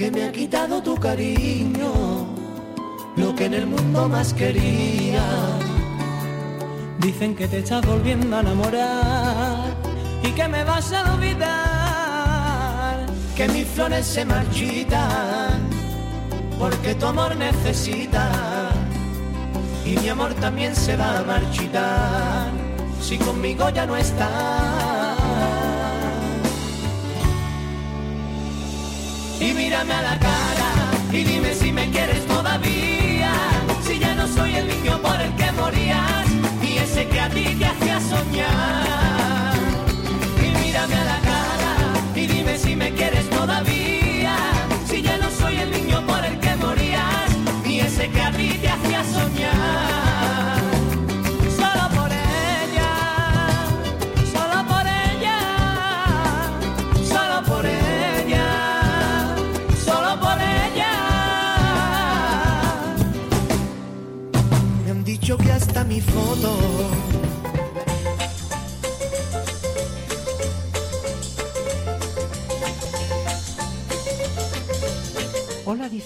que me ha quitado tu cariño, lo que en el mundo más quería. Dicen que te estás volviendo a enamorar y que me vas a olvidar, que mis flores se marchitan porque tu amor necesita y mi amor también se va a marchitar si conmigo ya no está. Y mírame a la cara y dime si me quieres todavía, si ya no soy el niño por el que morías y ese que a ti te hacía soñar. Y mírame a la cara y dime si me quieres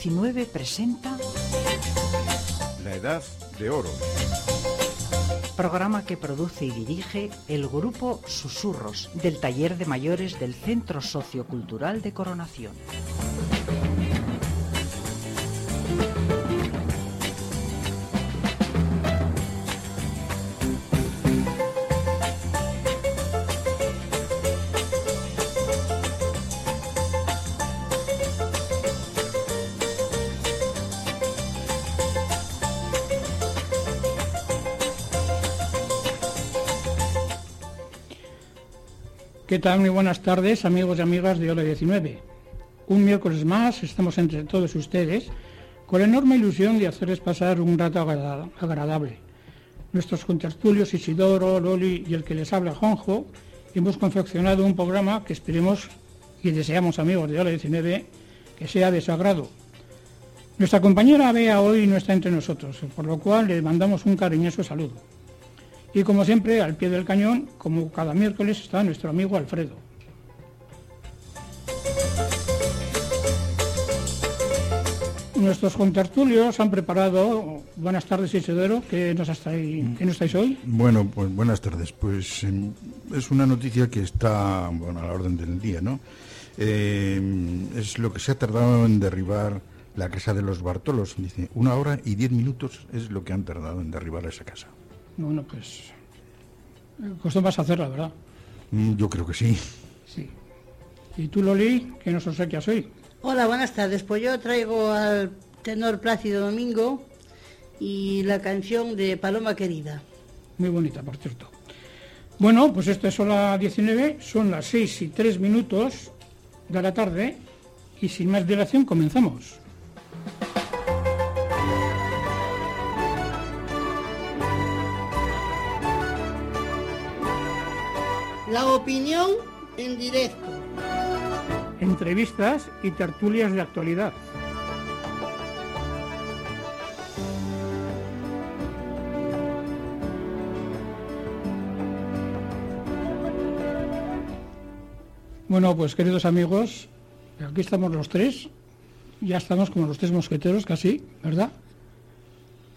Hola 19 presenta La Edad de Oro. programa que produce y dirige el grupo Susurros del Taller de Mayores del Centro Sociocultural de Coronación. ¿Qué tal? Muy buenas tardes, amigos y amigas de Hola 19. Un miércoles más estamos entre todos ustedes con la enorme ilusión de hacerles pasar un rato agrada- agradable. Nuestros contertulios Isidoro, Loli y el que les habla Juanjo hemos confeccionado un programa que esperemos y deseamos, amigos de Hola 19, que sea de su agrado. Nuestra compañera Bea hoy no está entre nosotros, por lo cual le mandamos un cariñoso saludo. Y como siempre, al pie del cañón, como cada miércoles, está nuestro amigo Alfredo. Nuestros contertulios han preparado, buenas tardes Isidoro, ¿qué nos, estáis, hoy? Bueno, pues buenas tardes. Pues em, es una noticia que está bueno, a la orden del día, ¿no? Eh, es lo que se ha tardado en derribar la casa de los Bartolos. Dice, una hora y diez minutos es lo que han tardado en derribar esa casa. Bueno, pues eh, costó más hacerla, ¿verdad? Mm, Yo creo que sí. Sí. ¿Y tú, Loli, qué nos obsequias hoy? Hola, buenas tardes. Pues yo traigo al tenor Plácido Domingo y la canción de Paloma Querida. Muy bonita, por cierto. Bueno, pues esto es hora 19, son las 6 y 3 minutos de la tarde y sin más dilación comenzamos. La opinión en directo. Entrevistas y tertulias de actualidad. Bueno, pues queridos amigos, aquí estamos los tres, ya estamos como los tres mosqueteros casi, ¿verdad?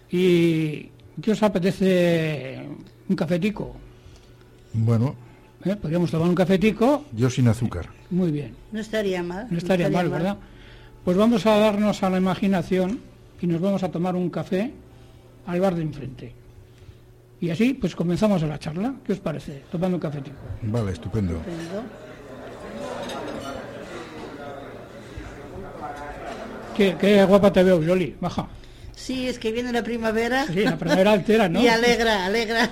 ¿Y qué os apetece un cafetico? Bueno, ¿Eh? Podríamos tomar un cafetico, yo sin azúcar. muy bien. No estaría mal. No estaría mal, ¿verdad? Pues vamos a darnos a la imaginación y nos vamos a tomar un café al bar de enfrente. Y así, pues comenzamos la charla. ¿Qué os parece? Tomando un cafetico. Vale, estupendo. Estupendo. Qué, qué guapa te veo, Loli. Baja. Sí, es que viene la primavera Sí, la primavera altera, ¿no? y alegra, alegra.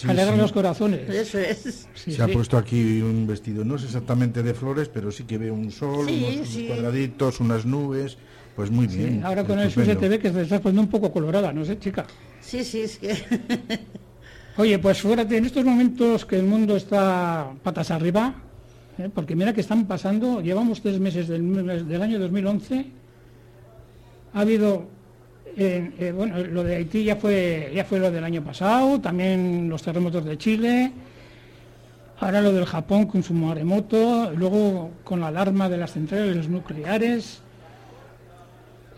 Sí, Alegra sí. los corazones. Eso es. Sí, se ha puesto aquí un vestido, no es exactamente de flores, pero sí que veo un sol, Sí, unos, unos cuadraditos, unas nubes. Pues muy Sí, bien. ahora con eso estupendo. se te ve que te estás poniendo un poco colorada, no sé, chica. Sí, sí, es que. Oye, pues fíjate, en estos momentos que el mundo está patas arriba, ¿eh? porque mira que están pasando, llevamos tres meses del, del año 2011, ha habido, eh, bueno, lo de Haití ya fue, ya fue lo del año pasado, también los terremotos de Chile, Ahora lo del Japón con su maremoto, luego con la alarma de las centrales nucleares.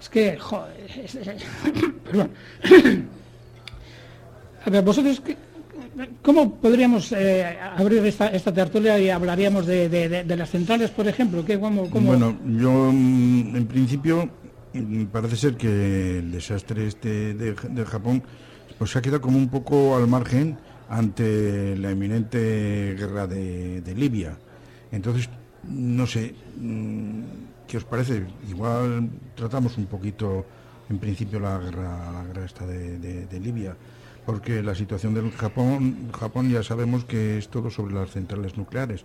Es que, joder, es-. A ver, vosotros, ¿qué- ¿cómo podríamos eh, abrir esta, esta tertulia y hablaríamos de, de- las centrales, por ejemplo? ¿Qué, cómo, cómo- Bueno, yo mm, en principio parece ser que el desastre este de, Japón pues se ha quedado como un poco al margen ante la eminente guerra de, Libia. Entonces, no sé, mm, ¿qué os parece? Igual tratamos un poquito en principio la guerra, la guerra esta de Libia, porque la situación del Japón, Japón ya sabemos que es todo sobre las centrales nucleares.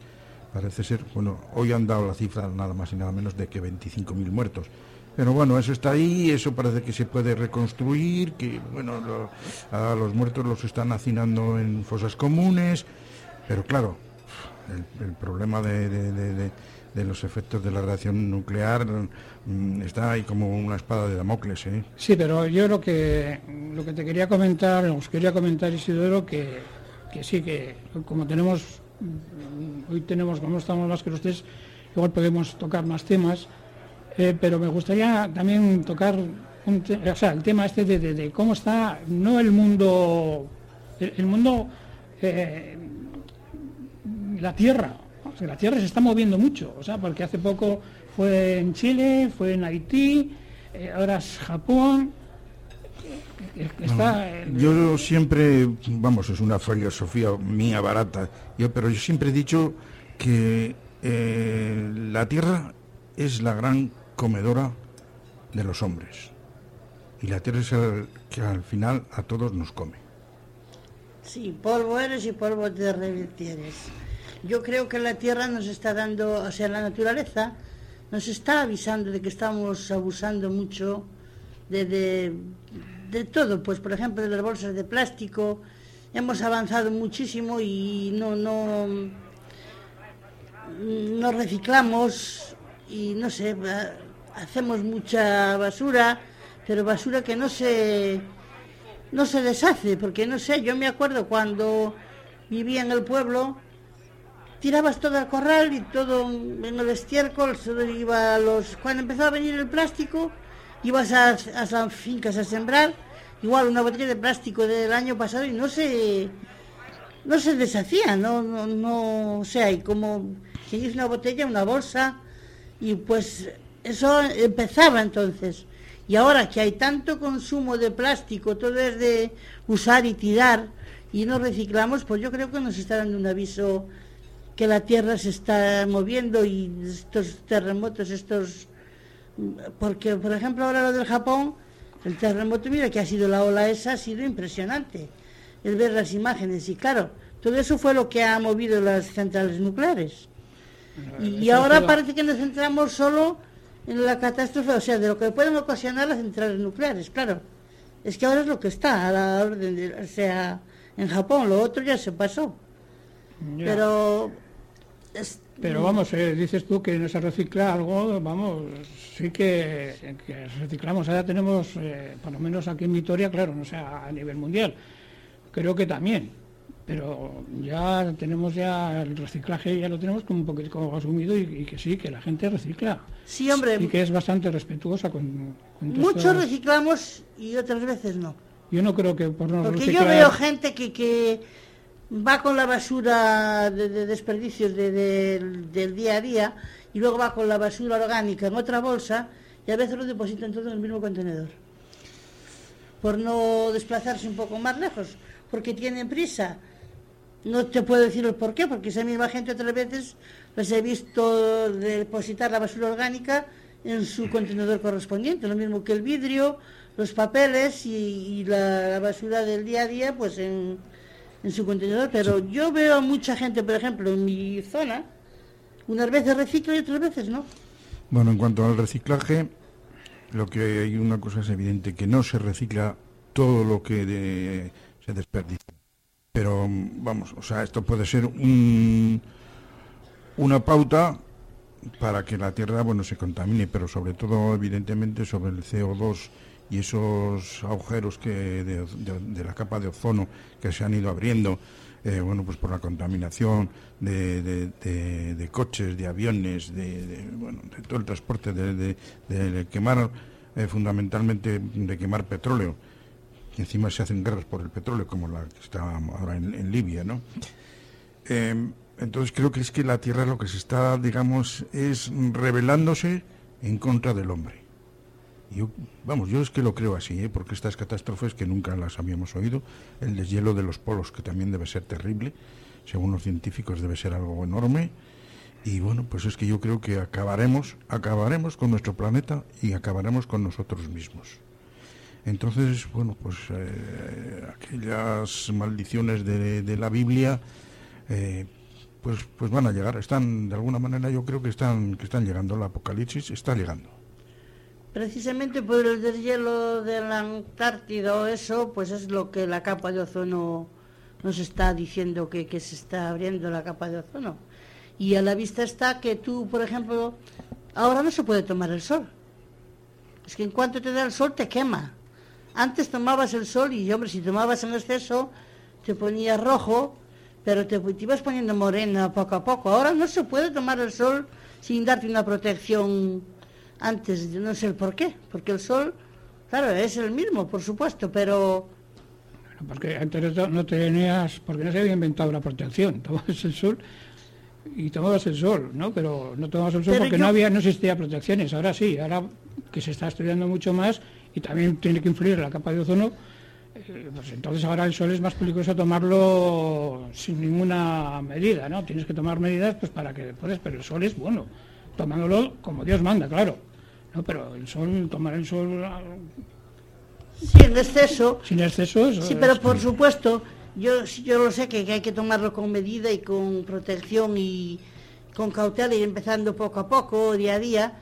Parece ser, bueno, hoy han dado la cifra nada más y nada menos de que 25.000 muertos. Pero bueno, eso está ahí, eso parece que se puede reconstruir, que bueno, a los muertos los están hacinando en fosas comunes, pero claro, el, problema de, de- de- de- los efectos de la radiación nuclear mm, está ahí como una espada de Damocles, ¿eh? Sí, pero yo lo que lo que te quería comentar, os quería comentar Isidoro que, que sí que como tenemos mm, hoy tenemos como estamos más que tres, igual podemos tocar más temas, eh, pero me gustaría también tocar un o sea, el tema este de, de- de cómo está no el mundo el, el mundo eh, la tierra. O sea, la tierra se está moviendo mucho, o sea, porque hace poco fue en Chile, fue en Haití, eh, ahora es Japón. Está, Yo siempre, vamos, es una filosofía mía barata, yo, pero yo siempre he dicho que eh, la tierra es la gran comedora de los hombres. Y la tierra es el que al final a todos nos come. Sí, polvo eres y polvo te revirtieres. Yo creo que la tierra nos está dando, o sea, la naturaleza nos está avisando de que estamos abusando mucho de, de, de todo. Pues, por ejemplo, de las bolsas de plástico. Hemos avanzado muchísimo y no, no, no reciclamos y no sé, hacemos mucha basura, pero basura que no se no se deshace, porque no sé, yo me acuerdo cuando vivía en el pueblo, tirabas todo al corral y todo en el estiércol, iba a los... Cuando empezó a venir el plástico, ibas a, a las fincas a sembrar, igual una botella de plástico del año pasado y no se... No se deshacía, no, no, no, o sea, y como es una botella, una bolsa, y pues eso empezaba entonces. Y ahora que hay tanto consumo de plástico, todo es de usar y tirar, y no reciclamos, pues yo creo que nos está dando un aviso que la Tierra se está moviendo y estos terremotos, estos... Porque, por ejemplo, ahora lo del Japón, el terremoto, mira que ha sido la ola esa, ha sido impresionante. El ver las imágenes, y claro, todo eso fue lo que ha movido las centrales nucleares. Y, y ahora parece que nos centramos solo en la catástrofe, o sea, de lo que pueden ocasionar las centrales nucleares, claro. Es que ahora es lo que está a la orden de, o sea, en Japón, lo otro ya se pasó. ya. Pero es- Pero vamos, eh, dices tú que no se recicla algo, vamos, sí que, que reciclamos. Ahora tenemos, eh, por lo menos aquí en Vitoria, claro, no sé, a nivel mundial, creo que también. Pero ya tenemos ya el reciclaje, ya lo tenemos como un poquito como asumido y, y que sí, que la gente recicla. sí, hombre, Y que es bastante respetuosa con, muchos reciclamos y otras veces no. Yo no creo que por no Porque reciclar... yo veo gente que, que va con la basura de, de desperdicios de- del- del día a día y luego va con la basura orgánica en otra bolsa y a veces lo depositan todo en el mismo contenedor. Por no desplazarse un poco más lejos, porque tienen prisa. No te puedo decir el por qué, porque esa misma gente otras veces les he visto depositar la basura orgánica en su contenedor correspondiente, lo mismo que el vidrio, los papeles y, y la, la basura del día a día, pues en, en su contenedor. Pero yo veo a mucha gente, por ejemplo, en mi zona, unas veces recicla y otras veces no. Bueno, en cuanto al reciclaje, lo que hay una cosa es evidente, que no se recicla todo lo que de- se desperdicia. Pero vamos, o sea, esto puede ser un- una pauta para que la Tierra, bueno, se contamine, pero sobre todo, evidentemente, sobre el CO2 y esos agujeros que de, de- de la capa de ozono que se han ido abriendo. eh, bueno, pues por la contaminación de, coches, de aviones, de, bueno, de todo el transporte, de, quemar, eh, fundamentalmente de quemar petróleo. Y encima se hacen guerras por el petróleo, como la que está ahora en, Libia, ¿no? Em, entonces creo que es que la Tierra lo que se está, digamos, es rebelándose en contra del hombre. Yo, vamos, yo es que lo creo así, ¿eh? porque estas catástrofes que nunca las habíamos oído, el deshielo de los polos, que también debe ser terrible, según los científicos debe ser algo enorme, y bueno, pues es que yo creo que acabaremos, acabaremos con nuestro planeta y acabaremos con nosotros mismos. Entonces, bueno, pues eh, aquellas maldiciones de, la Biblia, eh, pues, pues van a llegar, están, de alguna manera yo creo que están, que están llegando, el apocalipsis está llegando. Precisamente por el deshielo de la Antártida o eso, pues es lo que la capa de ozono nos está diciendo que, se está abriendo la capa de ozono. Y a la vista está que tú, por ejemplo, ahora no se puede tomar el sol. Es que en cuanto te da el sol te quema. Antes tomabas el sol y, hombre, si tomabas en exceso te ponías rojo, pero te, te ibas poniendo morena poco a poco. Ahora no se puede tomar el sol sin darte una protección antes, yo no sé el por qué, porque el sol, claro, es el mismo, por supuesto, pero... porque antes no tenías, porque no se había inventado la protección, tomabas el sol y tomabas el sol, ¿no? Pero no tomabas el sol porque no había, no existía protecciones, ahora sí, ahora que se está estudiando mucho más y también tiene que influir la capa de ozono, eh, pues entonces ahora el sol es más peligroso tomarlo sin ninguna medida, ¿no? Tienes que tomar medidas pues para que puedas, pero el sol es bueno, tomándolo como Dios manda, claro. No, pero el sol, tomar el sol... Sin exceso. Sin exceso, Sí, pero por supuesto, yo, yo lo sé que, hay que tomarlo con medida y con protección y con cautela y empezando poco a poco, día a día.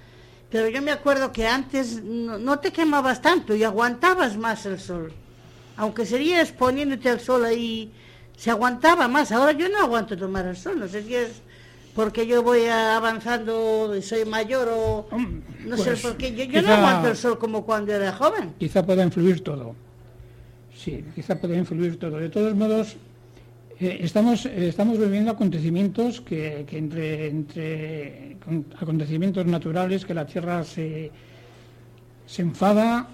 Pero yo me acuerdo que antes no, te quemabas tanto y aguantabas más el sol. Aunque sería exponiéndote al sol ahí, se aguantaba más. Ahora yo no aguanto tomar el sol, no sé si es porque yo voy avanzando, soy mayor o no sé pues, por qué. Yo, no aguanto el sol como cuando era joven. Quizá pueda influir todo. Sí, quizá pueda influir todo. De todos modos, eh, estamos, eh, estamos viviendo acontecimientos que, entre, entre acontecimientos naturales que la Tierra se, se enfada.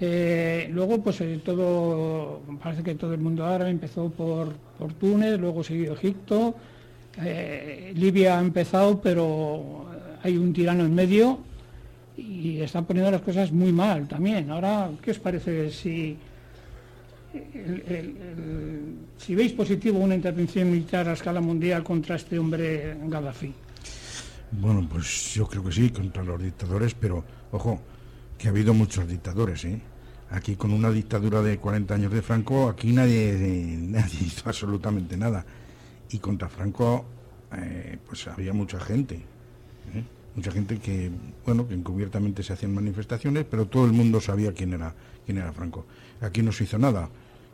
Eh, luego, pues todo, parece que todo el mundo árabe empezó por, por Túnez, luego siguió Egipto, Libia ha empezado, pero hay un tirano en medio y están poniendo las cosas muy mal también. Ahora, ¿qué os parece si, si veis positivo una intervención militar a escala mundial contra este hombre Gaddafi? Bueno, pues yo creo que sí, contra los dictadores, pero ojo, que ha habido muchos dictadores, ¿eh? Aquí con una dictadura de 40 años de Franco, aquí nadie, nadie hizo absolutamente nada y contra Franco eh, pues había mucha gente ¿eh? mucha gente que bueno que encubiertamente se hacían manifestaciones pero todo el mundo sabía quién era quién era Franco aquí no se hizo nada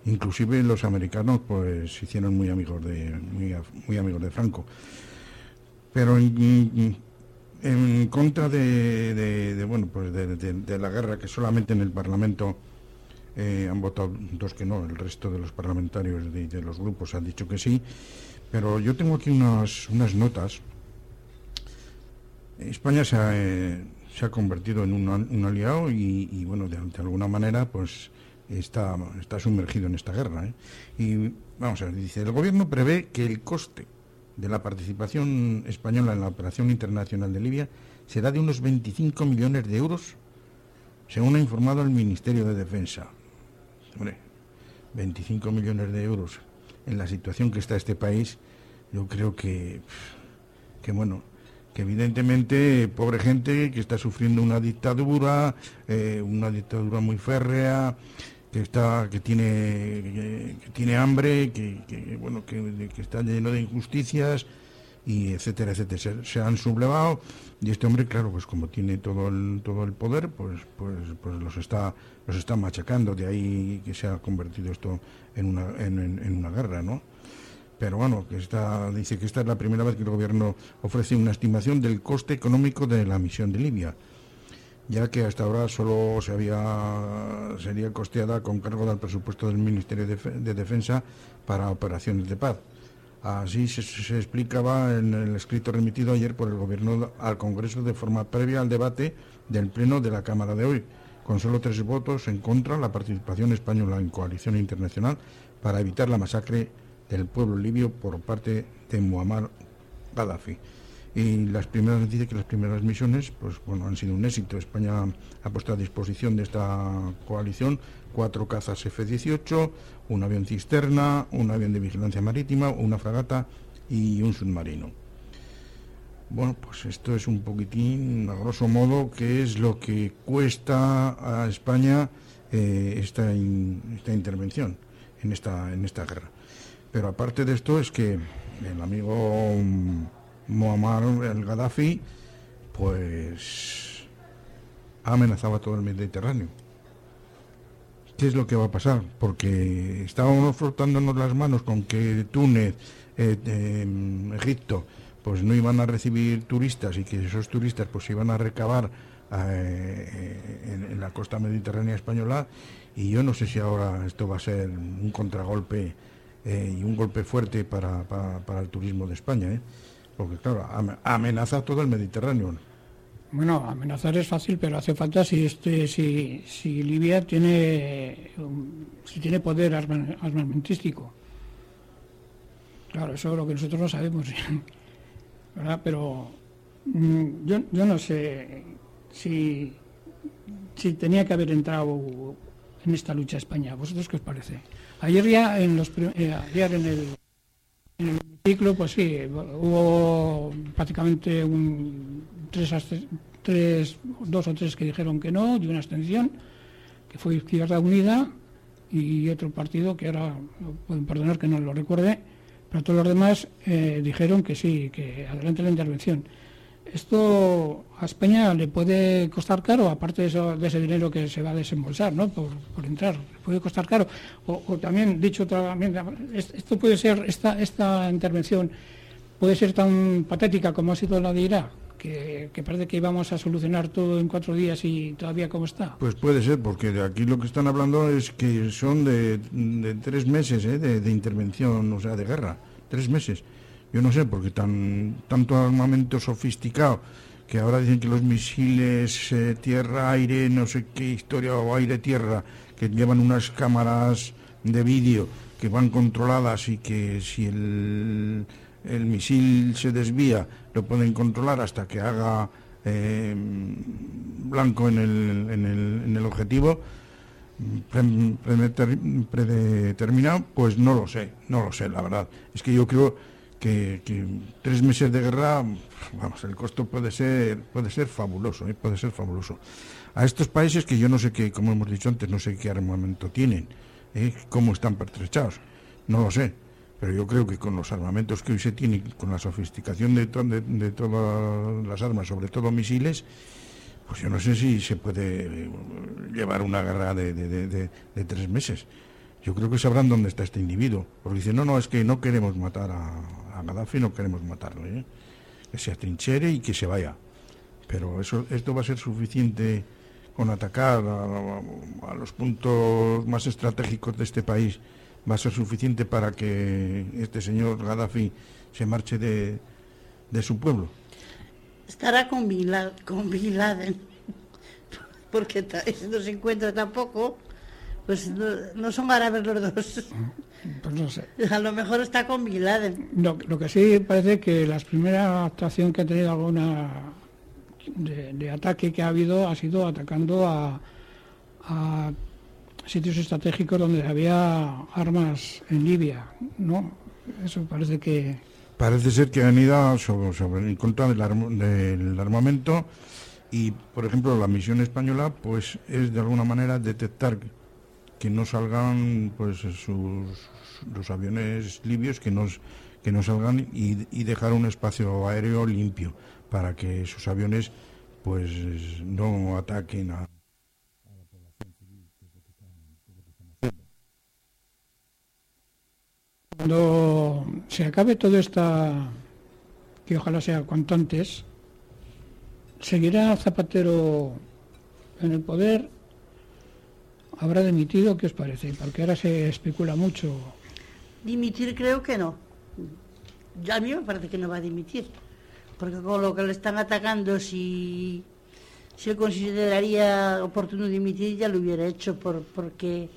inclusive los americanos pues se hicieron muy amigos de muy, amigos de Franco pero en, contra de, bueno pues de, la guerra que solamente en el Parlamento eh, han votado dos que no, el resto de los parlamentarios de, los grupos han dicho que sí. Pero yo tengo aquí unas, unas notas. España se ha, eh, se ha convertido en un, aliado y, bueno, de, alguna manera, pues está, está sumergido en esta guerra. ¿eh? Y vamos a ver, dice, el gobierno prevé que el coste de la participación española en la operación internacional de Libia será de unos 25 millones de euros, según ha informado el Ministerio de Defensa. Hombre, 25 millones de euros en la situación que está este país, yo creo que, que bueno, que evidentemente pobre gente que está sufriendo una dictadura, eh, una dictadura muy férrea, que está, que tiene, que, tiene hambre, que, bueno, que, está lleno de injusticias y etcétera, etcétera. Se, han sublevado y este hombre, claro, pues como tiene todo el, todo el poder, pues, pues, pues los está, los está machacando. De ahí que se ha convertido esto en una, en, una guerra, ¿no? Pero bueno, que está, dice que esta es la primera vez que el gobierno ofrece una estimación del coste económico de la misión de Libia. Ya que hasta ahora solo se había sería costeada con cargo del presupuesto del Ministerio de, de Defensa para operaciones de paz. Así se, se, explicaba en el escrito remitido ayer por el Gobierno al Congreso de forma previa al debate del Pleno de la Cámara de hoy. Con solo tres votos en contra, la participación española en coalición internacional para evitar la masacre del pueblo libio por parte de Muammar Gaddafi. Y las primeras noticias que las primeras misiones pues bueno han sido un éxito. España ha puesto a disposición de esta coalición cuatro cazas F-18, un avión cisterna, un avión de vigilancia marítima, una fragata y un submarino. Bueno, pues esto es un poquitín, a grosso modo, qué es lo que cuesta a España eh, esta, esta intervención en esta, en esta guerra. Pero aparte de esto es que el amigo Muammar el Gaddafi, pues ha amenazado a todo el Mediterráneo. ¿Qué es lo que va a pasar? Porque estábamos frotándonos las manos con que Túnez, eh, eh, Egipto, pues no iban a recibir turistas y que esos turistas pues iban a recabar eh, en, la costa mediterránea española y yo no sé si ahora esto va a ser un contragolpe eh, y un golpe fuerte para, para, para, el turismo de España. Porque claro, amenaza todo el Mediterráneo. Bueno, amenazar es fácil, pero hace falta si este, si, si Libia tiene si tiene poder armamentístico. Claro, eso es lo que nosotros no sabemos. ¿verdad? Pero mm, yo, yo no sé si, si tenía que haber entrado en esta lucha España. ¿Vosotros qué os parece? Ayer ya en los eh, ayer en el, en el ciclo, pues sí, hubo prácticamente un, tres, dos o tres que dijeron que no, y una abstención, que fue Izquierda Unida, y otro partido que ahora pueden perdonar que no lo recuerde, pero todos los demás eh, dijeron que sí, que adelante la intervención. Esto a España le puede costar caro, aparte de, eso, de ese dinero que se va a desembolsar ¿no? por, entrar, le puede costar caro. O, o también, dicho también, esto puede ser, esta, esta intervención puede ser tan patética como ha sido la de Irak, que, parece que íbamos a solucionar todo en cuatro días y todavía como está. Pues puede ser, porque aquí lo que están hablando es que son de, de tres meses ¿eh? de, intervención, o sea, de guerra, tres meses. Yo no sé, porque tan tanto armamento sofisticado, que ahora dicen que los misiles eh, tierra-aire, no sé qué historia, o aire-tierra, que llevan unas cámaras de vídeo que van controladas y que si el el misil se desvía, lo pueden controlar hasta que haga eh, blanco en el, en el, en el objetivo predeterminado, pues no lo sé, no lo sé, la verdad. Es que yo creo que, que tres meses de guerra, vamos, el costo puede ser, puede ser fabuloso, ¿eh? puede ser fabuloso. A estos países que yo no sé qué, como hemos dicho antes, no sé qué armamento tienen, ¿eh? cómo están pertrechados, no lo sé pero yo creo que con los armamentos que hoy se tienen, con la sofisticación de, to de, de todas las armas, sobre todo misiles, pues yo no sé si se puede llevar una guerra de, tres meses. Yo creo que sabrán dónde está este individuo, porque dicen, no, no, es que no queremos matar a, a Gaddafi, no queremos matarlo, ¿eh? que se atrinchere y que se vaya. Pero eso, esto va a ser suficiente con atacar a, los puntos más estratégicos de este país va a ser suficiente para que este señor Gaddafi se marche de, de su pueblo. Estará con Bin Laden, porque no se encuentra tampoco, pues no, no, son árabes los dos. Pues no sé. A lo mejor está con Bin Laden. No, lo que sí parece que la primera actuación que ha tenido alguna de, de ataque que ha habido ha sido atacando a, a sitios estratégicos donde había armas en Libia, ¿no? Eso parece que... Parece ser que han ido sobre, sobre, en contra del, del, armamento y, por ejemplo, la misión española pues es de alguna manera detectar que no salgan pues sus los aviones libios que nos que no salgan y, y dejar un espacio aéreo limpio para que sus aviones pues no ataquen a Cuando se acabe todo esta, que ojalá sea cuanto antes, ¿seguirá Zapatero en el poder habrá dimitido, ¿qué os parece? Porque ahora se especula mucho. Dimitir creo que no. A mí me parece que no va a dimitir. Porque con lo que le están atacando, si, si él consideraría oportuno dimitir, ya lo hubiera hecho por, porque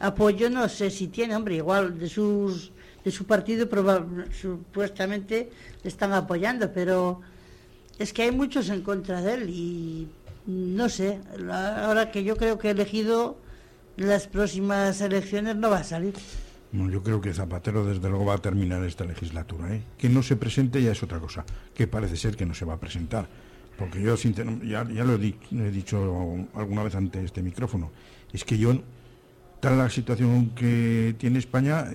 apoyo no sé si tiene, hombre, igual de sus de su partido supuestamente le están apoyando, pero es que hay muchos en contra de él y no sé, ahora que yo creo que he elegido las próximas elecciones no va a salir. No, yo creo que Zapatero desde luego va a terminar esta legislatura. ¿eh? Que no se presente ya es otra cosa, que parece ser que no se va a presentar. Porque yo ya, ya lo he, dicho alguna vez ante este micrófono, es que yo, tal la situación que tiene España,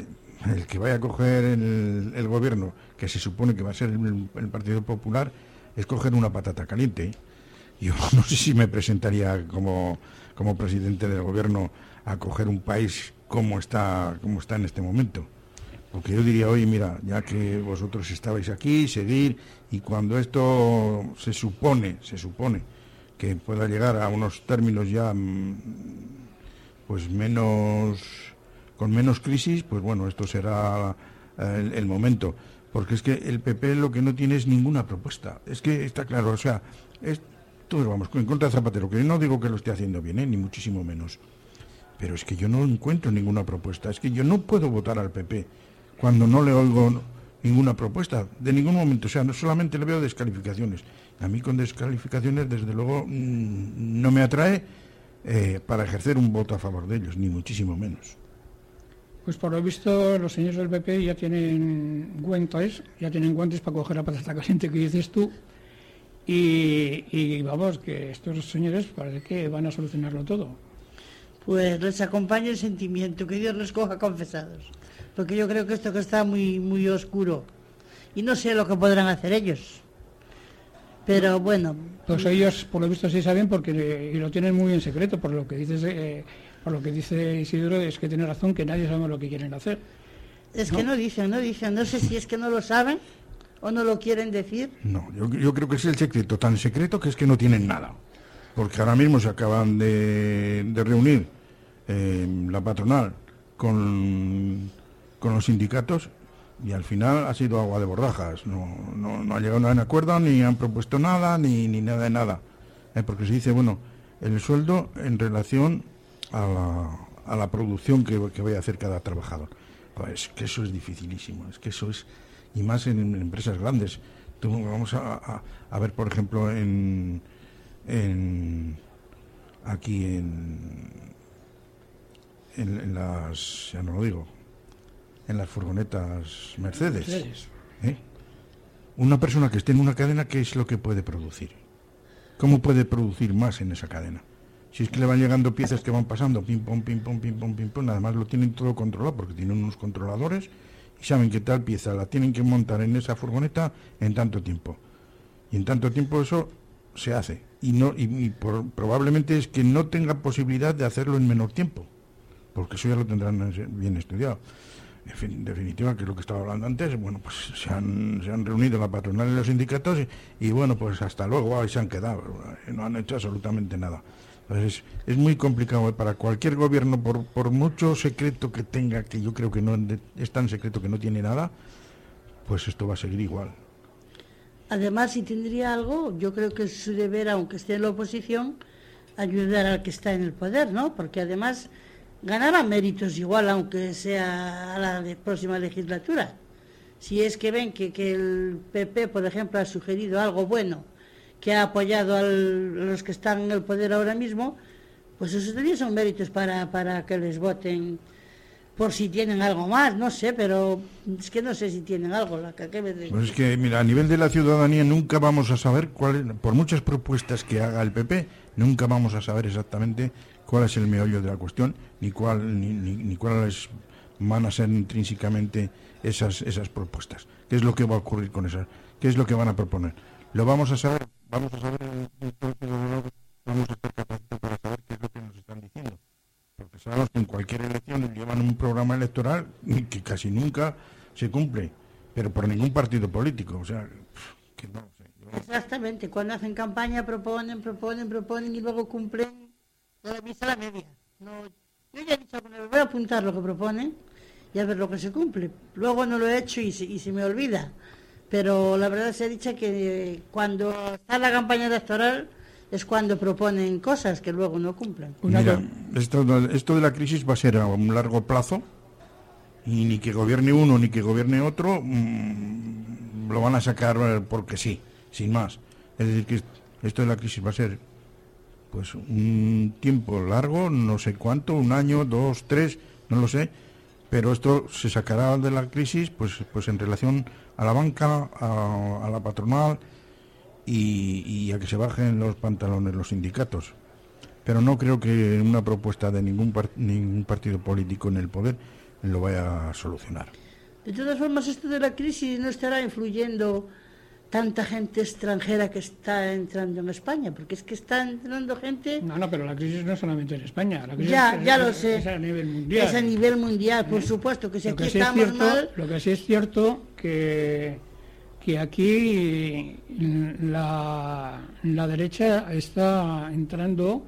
el que vaya a coger el, gobierno, que se supone que va a ser el, Partido Popular, es coger una patata caliente. Yo no sé si me presentaría como, como presidente del gobierno a coger un país como está, como está en este momento. Porque yo diría, oye, mira, ya que vosotros estabais aquí, seguir, y cuando esto se supone, se supone que pueda llegar a unos términos ya mm, pues menos con menos crisis, pues bueno, esto será eh, el, momento. Porque es que el PP lo que no tiene es ninguna propuesta. Es que está claro, o sea, es, todo vamos en contra de Zapatero, que no digo que lo esté haciendo bien, ¿eh? ni muchísimo menos. Pero es que yo no encuentro ninguna propuesta. Es que yo no puedo votar al PP cuando no le oigo ninguna propuesta, de ningún momento. O sea, no solamente le veo descalificaciones. A mí con descalificaciones, desde luego, mm, no me atrae eh, para ejercer un voto a favor de ellos, ni muchísimo menos. Pues por lo visto los señores del PP ya tienen guantes, ya tienen guantes para coger la patata caliente que dices tú. Y, vamos, que estos señores parece que van a solucionarlo todo. Pues les acompaña el sentimiento, que Dios les coja confesados. Porque yo creo que esto que está muy, muy oscuro. Y no sé lo que podrán hacer ellos. Pero bueno. Pues ellos, por lo visto, sí saben porque y lo tienen muy en secreto, por lo que dices. Eh, por lo que dice Isidro es que tiene razón que nadie sabe lo que quieren hacer. Es que no dicen, no dicen, no sé si es que no lo saben o no lo quieren decir. No, yo, creo que es el secreto, tan secreto que es que no tienen nada. Porque ahora mismo se acaban de, reunir eh, la patronal con, con los sindicatos y al final ha sido agua de borrajas. No, no, ha llegado a un acuerdo, ni han propuesto nada, ni, ni nada de nada. Eh, porque se dice, bueno, el sueldo en relación a la, a la producción que, que vaya a hacer cada trabajador. Pues que eso es dificilísimo, es que eso es, y más en, empresas grandes. vamos a, a, ver, por ejemplo, en, en aquí en, en, las, ya no lo digo, en las furgonetas Mercedes. ¿eh? Una persona que esté en una cadena, ¿qué es lo que puede producir? ¿Cómo puede producir más en esa cadena? Si es que le van llegando piezas que van pasando, pim, pom, pim, pom, pim, pom, pim, pom, además lo tienen todo controlado porque tienen unos controladores y saben que tal pieza la tienen que montar en esa furgoneta en tanto tiempo. Y en tanto tiempo eso se hace. Y, no, y, probablemente es que no tenga posibilidad de hacerlo en menor tiempo, porque eso ya lo tendrán bien estudiado. En definitiva, que es lo que estaba hablando antes, bueno, pues se han, se han reunido la patronal y los sindicatos y, bueno, pues hasta luego, ahí se han quedado, no han hecho absolutamente nada. Pues es, muy complicado para cualquier gobierno, por, por mucho secreto que tenga, que yo creo que no es tan secreto que no tiene nada, pues esto va a seguir igual. Además, si tendría algo, yo creo que es su deber, aunque esté en la oposición, ayudar al que está en el poder, ¿no? Porque además ganará méritos igual, aunque sea a la próxima legislatura. Si es que ven que, que el PP, por ejemplo, ha sugerido algo bueno que ha apoyado a los que están en el poder ahora mismo, pues eso también son méritos para, para que les voten por si tienen algo más, no sé, pero es que no sé si tienen algo. La que Pues es que, mira, a nivel de la ciudadanía nunca vamos a saber cuál, por muchas propuestas que haga el PP, nunca vamos a saber exactamente cuál es el meollo de la cuestión, ni cuál, ni, ni, cuáles van a ser intrínsecamente esas, esas propuestas. ¿Qué es lo que va a ocurrir con esas? ¿Qué es lo que van a proponer? Lo vamos a saber vamos a saber vamos a estar capacitados para saber qué es lo que nos están diciendo. Porque sabemos que en cualquier elección llevan un programa electoral que casi nunca se cumple, pero por ningún partido político. O sea, Exactamente, cuando hacen campaña proponen, proponen, proponen y luego cumplen la misa a la media. No, yo ya he dicho que me voy a apuntar lo que proponen y a ver lo que se cumple. Luego no lo he hecho y se, y se me olvida. Pero la verdad se ha dicho que cuando está la campaña electoral es cuando proponen cosas que luego no cumplen. Mira, esto, esto de la crisis va a ser a un largo plazo y ni que gobierne uno ni que gobierne otro mm, lo van a sacar eh, porque sí, sin más. Es decir, que esto de la crisis va a ser pues un tiempo largo, no sé cuánto, un año, dos, tres, no lo sé, pero esto se sacará de la crisis pues, pues en relación a la banca, a, a la patronal y, y a que se bajen los pantalones los sindicatos pero no creo que una propuesta de ningún, par- ningún partido político en el poder lo vaya a solucionar. De todas formas, esto de la crisis no estará influyendo tanta gente extranjera que está entrando en España, porque es que está entrando gente No, no, pero la crisis no es solamente en España. La crisis Ya, es, ya lo es- sé. es a nivel mundial. es a nivel mundial, por supuesto, que si lo, aquí que sí es estamos cierto, mal, lo que sí es cierto que, que aquí la, la derecha está entrando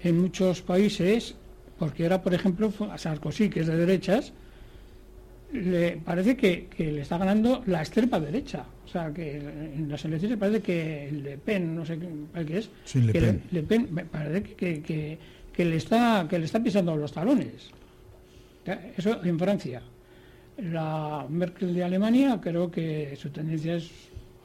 en muchos países, porque ahora, por ejemplo, a Sarkozy, que es de derechas, le parece que, que le está ganando la extrema derecha. O sea, que en las elecciones parece que Le Pen, no sé qué parece que es, Sí, Le que Pen. Le Pen parece que, que, que- le está que le está pisando los talones. Eso en Francia. La Merkel de Alemania creo que su tendencia es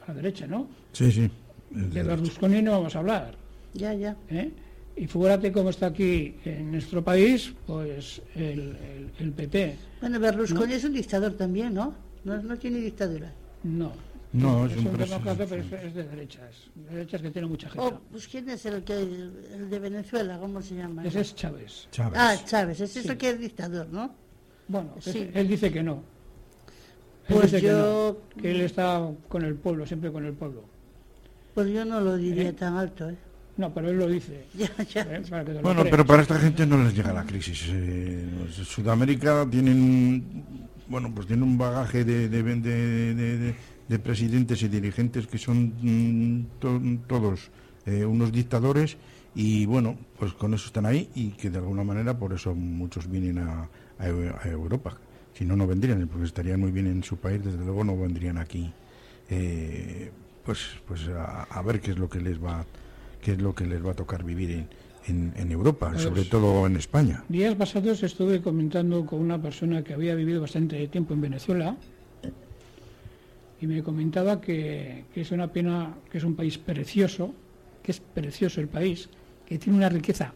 a la derecha, ¿no? Sí, sí. De de- Berlusconi no vamos a hablar. ya, ya. ¿eh? Y figúrate cómo está aquí en nuestro país, pues el, el- el PP. Bueno, Berlusconi es un dictador también, ¿no? No, no tiene dictadura. No. No, es es un demócrata, pero es, es de derechas. De derechas que tiene mucha gente. Oh, pues ¿quién es el que el de Venezuela? ¿Cómo se llama? Ese es Chávez. Chávez. Ah, Chávez, es eso Sí. que es dictador, ¿no? Bueno, Sí. él dice que no. Él Pues dice yo- que, no, que él está con el pueblo, siempre con el pueblo. Pues yo no lo diría ¿Eh? tan alto, ¿eh? No, pero él lo dice. Ya, ya. ¿eh? Para que te lo Bueno, pero para esta gente no les llega la crisis. eh, Sudamérica tienen, bueno, pues tienen un bagaje de, de, de- de- de- de presidentes y dirigentes que son mm, to- todos eh, unos dictadores y bueno, pues con eso están ahí y que de alguna manera por eso muchos vienen a, a Eu- a Europa. Si no, no vendrían, porque estarían muy bien en su país, desde luego no vendrían aquí. eh, pues pues a, a ver qué es lo que les va qué es lo que les va a tocar vivir en, en, en Europa, Pues- sobre todo en España. Días pasados estuve comentando con una persona que había vivido bastante tiempo en Venezuela y me comentaba que, que es una pena, que es un país precioso, que es precioso el país, que tiene una riqueza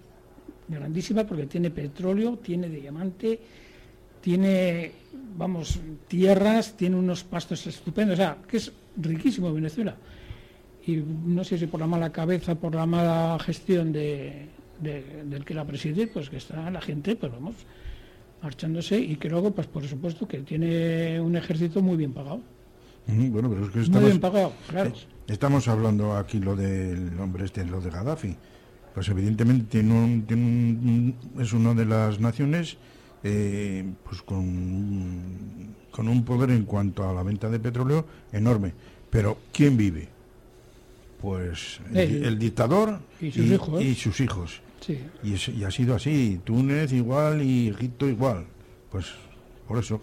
grandísima porque tiene petróleo, tiene diamante, tiene, vamos, tierras, tiene unos pastos estupendos, o sea, que es riquísimo Venezuela. Y no sé si por la mala cabeza, por la mala gestión de, de- del que la preside, pues que está la gente, pues vamos, marchándose y que luego, pues por supuesto, que tiene un ejército muy bien pagado. Bueno, pero es que Muy bien pagado, claro. estamos hablando aquí lo del hombre este, lo de Gaddafi. Pues evidentemente tiene un, tiene un- es una de las naciones eh, pues con, con un poder en cuanto a la venta de petróleo enorme. Pero ¿quién vive? Pues el, dictador Y sus hijos. y sus hijos. Sí. Y, es- y ha sido así, Túnez igual y Egipto igual. Pues por eso.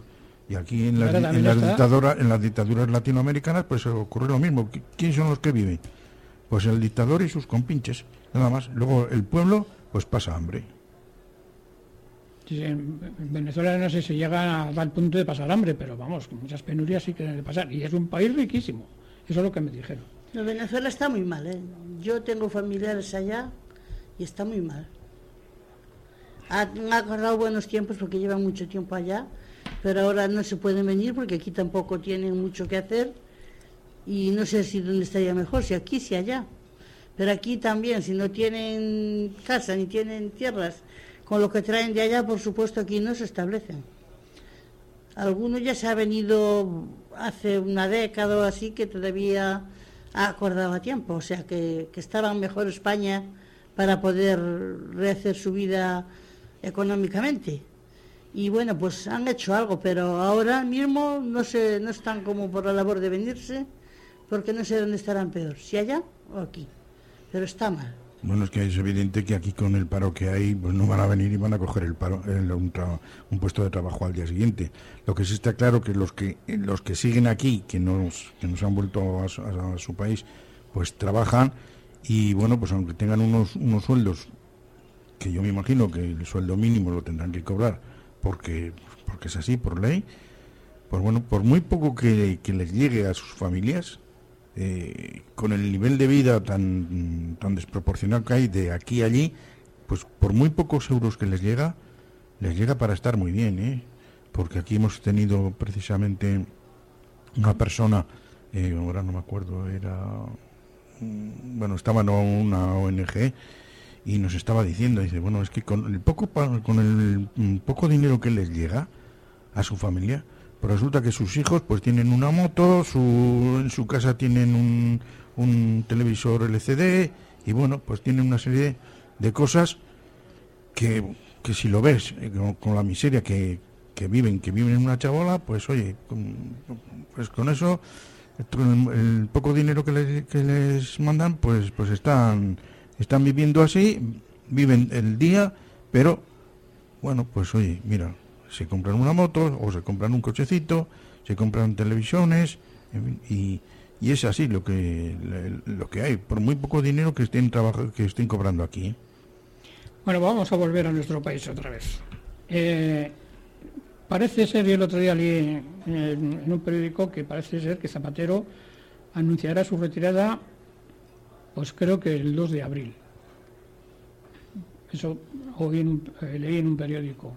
Y aquí en las, en las dictaduras, en las dictaduras latinoamericanas, pues ocurre lo mismo. ¿Qui- ¿Quién son los que viven? Pues el dictador y sus compinches, nada más. Luego el pueblo, pues pasa hambre. Sí, en Venezuela no sé si llega a tal punto de pasar hambre, pero vamos, con muchas penurias sí que deben de pasar. Y es un país riquísimo. Eso es lo que me dijeron. No, Venezuela está muy mal, ¿eh? Yo tengo familiares allá y está muy mal. Han acordado buenos tiempos porque llevan mucho tiempo allá, pero ahora no se pueden venir porque aquí tampoco tienen mucho que hacer y no sé si dónde estaría mejor, si aquí, si allá. Pero aquí también, si no tienen casa ni tienen tierras, con lo que traen de allá, por supuesto, aquí no se establecen. Algunos ya se ha venido hace una década o así que todavía ha acordado a tiempo, o sea que, que estaban mejor España para poder rehacer su vida económicamente. Y bueno, pues han hecho algo, pero ahora mismo no, se, no están como por la labor de venirse, porque no sé dónde estarán peor, si allá o aquí. Pero está mal. Bueno, es que es evidente que aquí con el paro que hay, pues no van a venir y van a coger el paro, el- un, un puesto de trabajo al día siguiente. Lo que sí está claro que los que los que siguen aquí, que nos que nos han vuelto a, a su país, pues trabajan y bueno, pues aunque tengan unos unos sueldos que yo me imagino que el sueldo mínimo lo tendrán que cobrar porque porque es así por ley, pues bueno, por muy poco que, que les llegue a sus familias, eh, con el nivel de vida tan, tan desproporcionado que hay de aquí a allí, pues por muy pocos euros que les llega, les llega para estar muy bien, ¿eh? Porque aquí hemos tenido precisamente una persona, eh, ahora no me acuerdo, era, mm, bueno, estaba en una ONG y nos estaba diciendo, dice, bueno, es que con el poco, con el poco dinero que les llega a su familia, pues resulta que sus hijos pues tienen una moto, su, en su casa tienen un, un televisor LCD y bueno, pues tienen una serie de cosas que, que si lo ves eh, con, la miseria que, que viven, que viven en una chabola, pues oye, con, pues con eso, el, el poco dinero que les, que les mandan, pues pues están están viviendo así, viven el día, pero bueno, pues oye, mira, se compran una moto o se compran un cochecito, se compran televisiones en fin, y, y es así lo que lo que hay, por muy poco dinero que estén trabajando, que estén cobrando aquí. ¿eh? Bueno, vamos a volver a nuestro país otra vez. Eh, parece ser, yo el otro día leí en, un periódico que parece ser que Zapatero anunciará su retirada, pues creo que el 2 de abril. Eso oí en eh, leí en un periódico.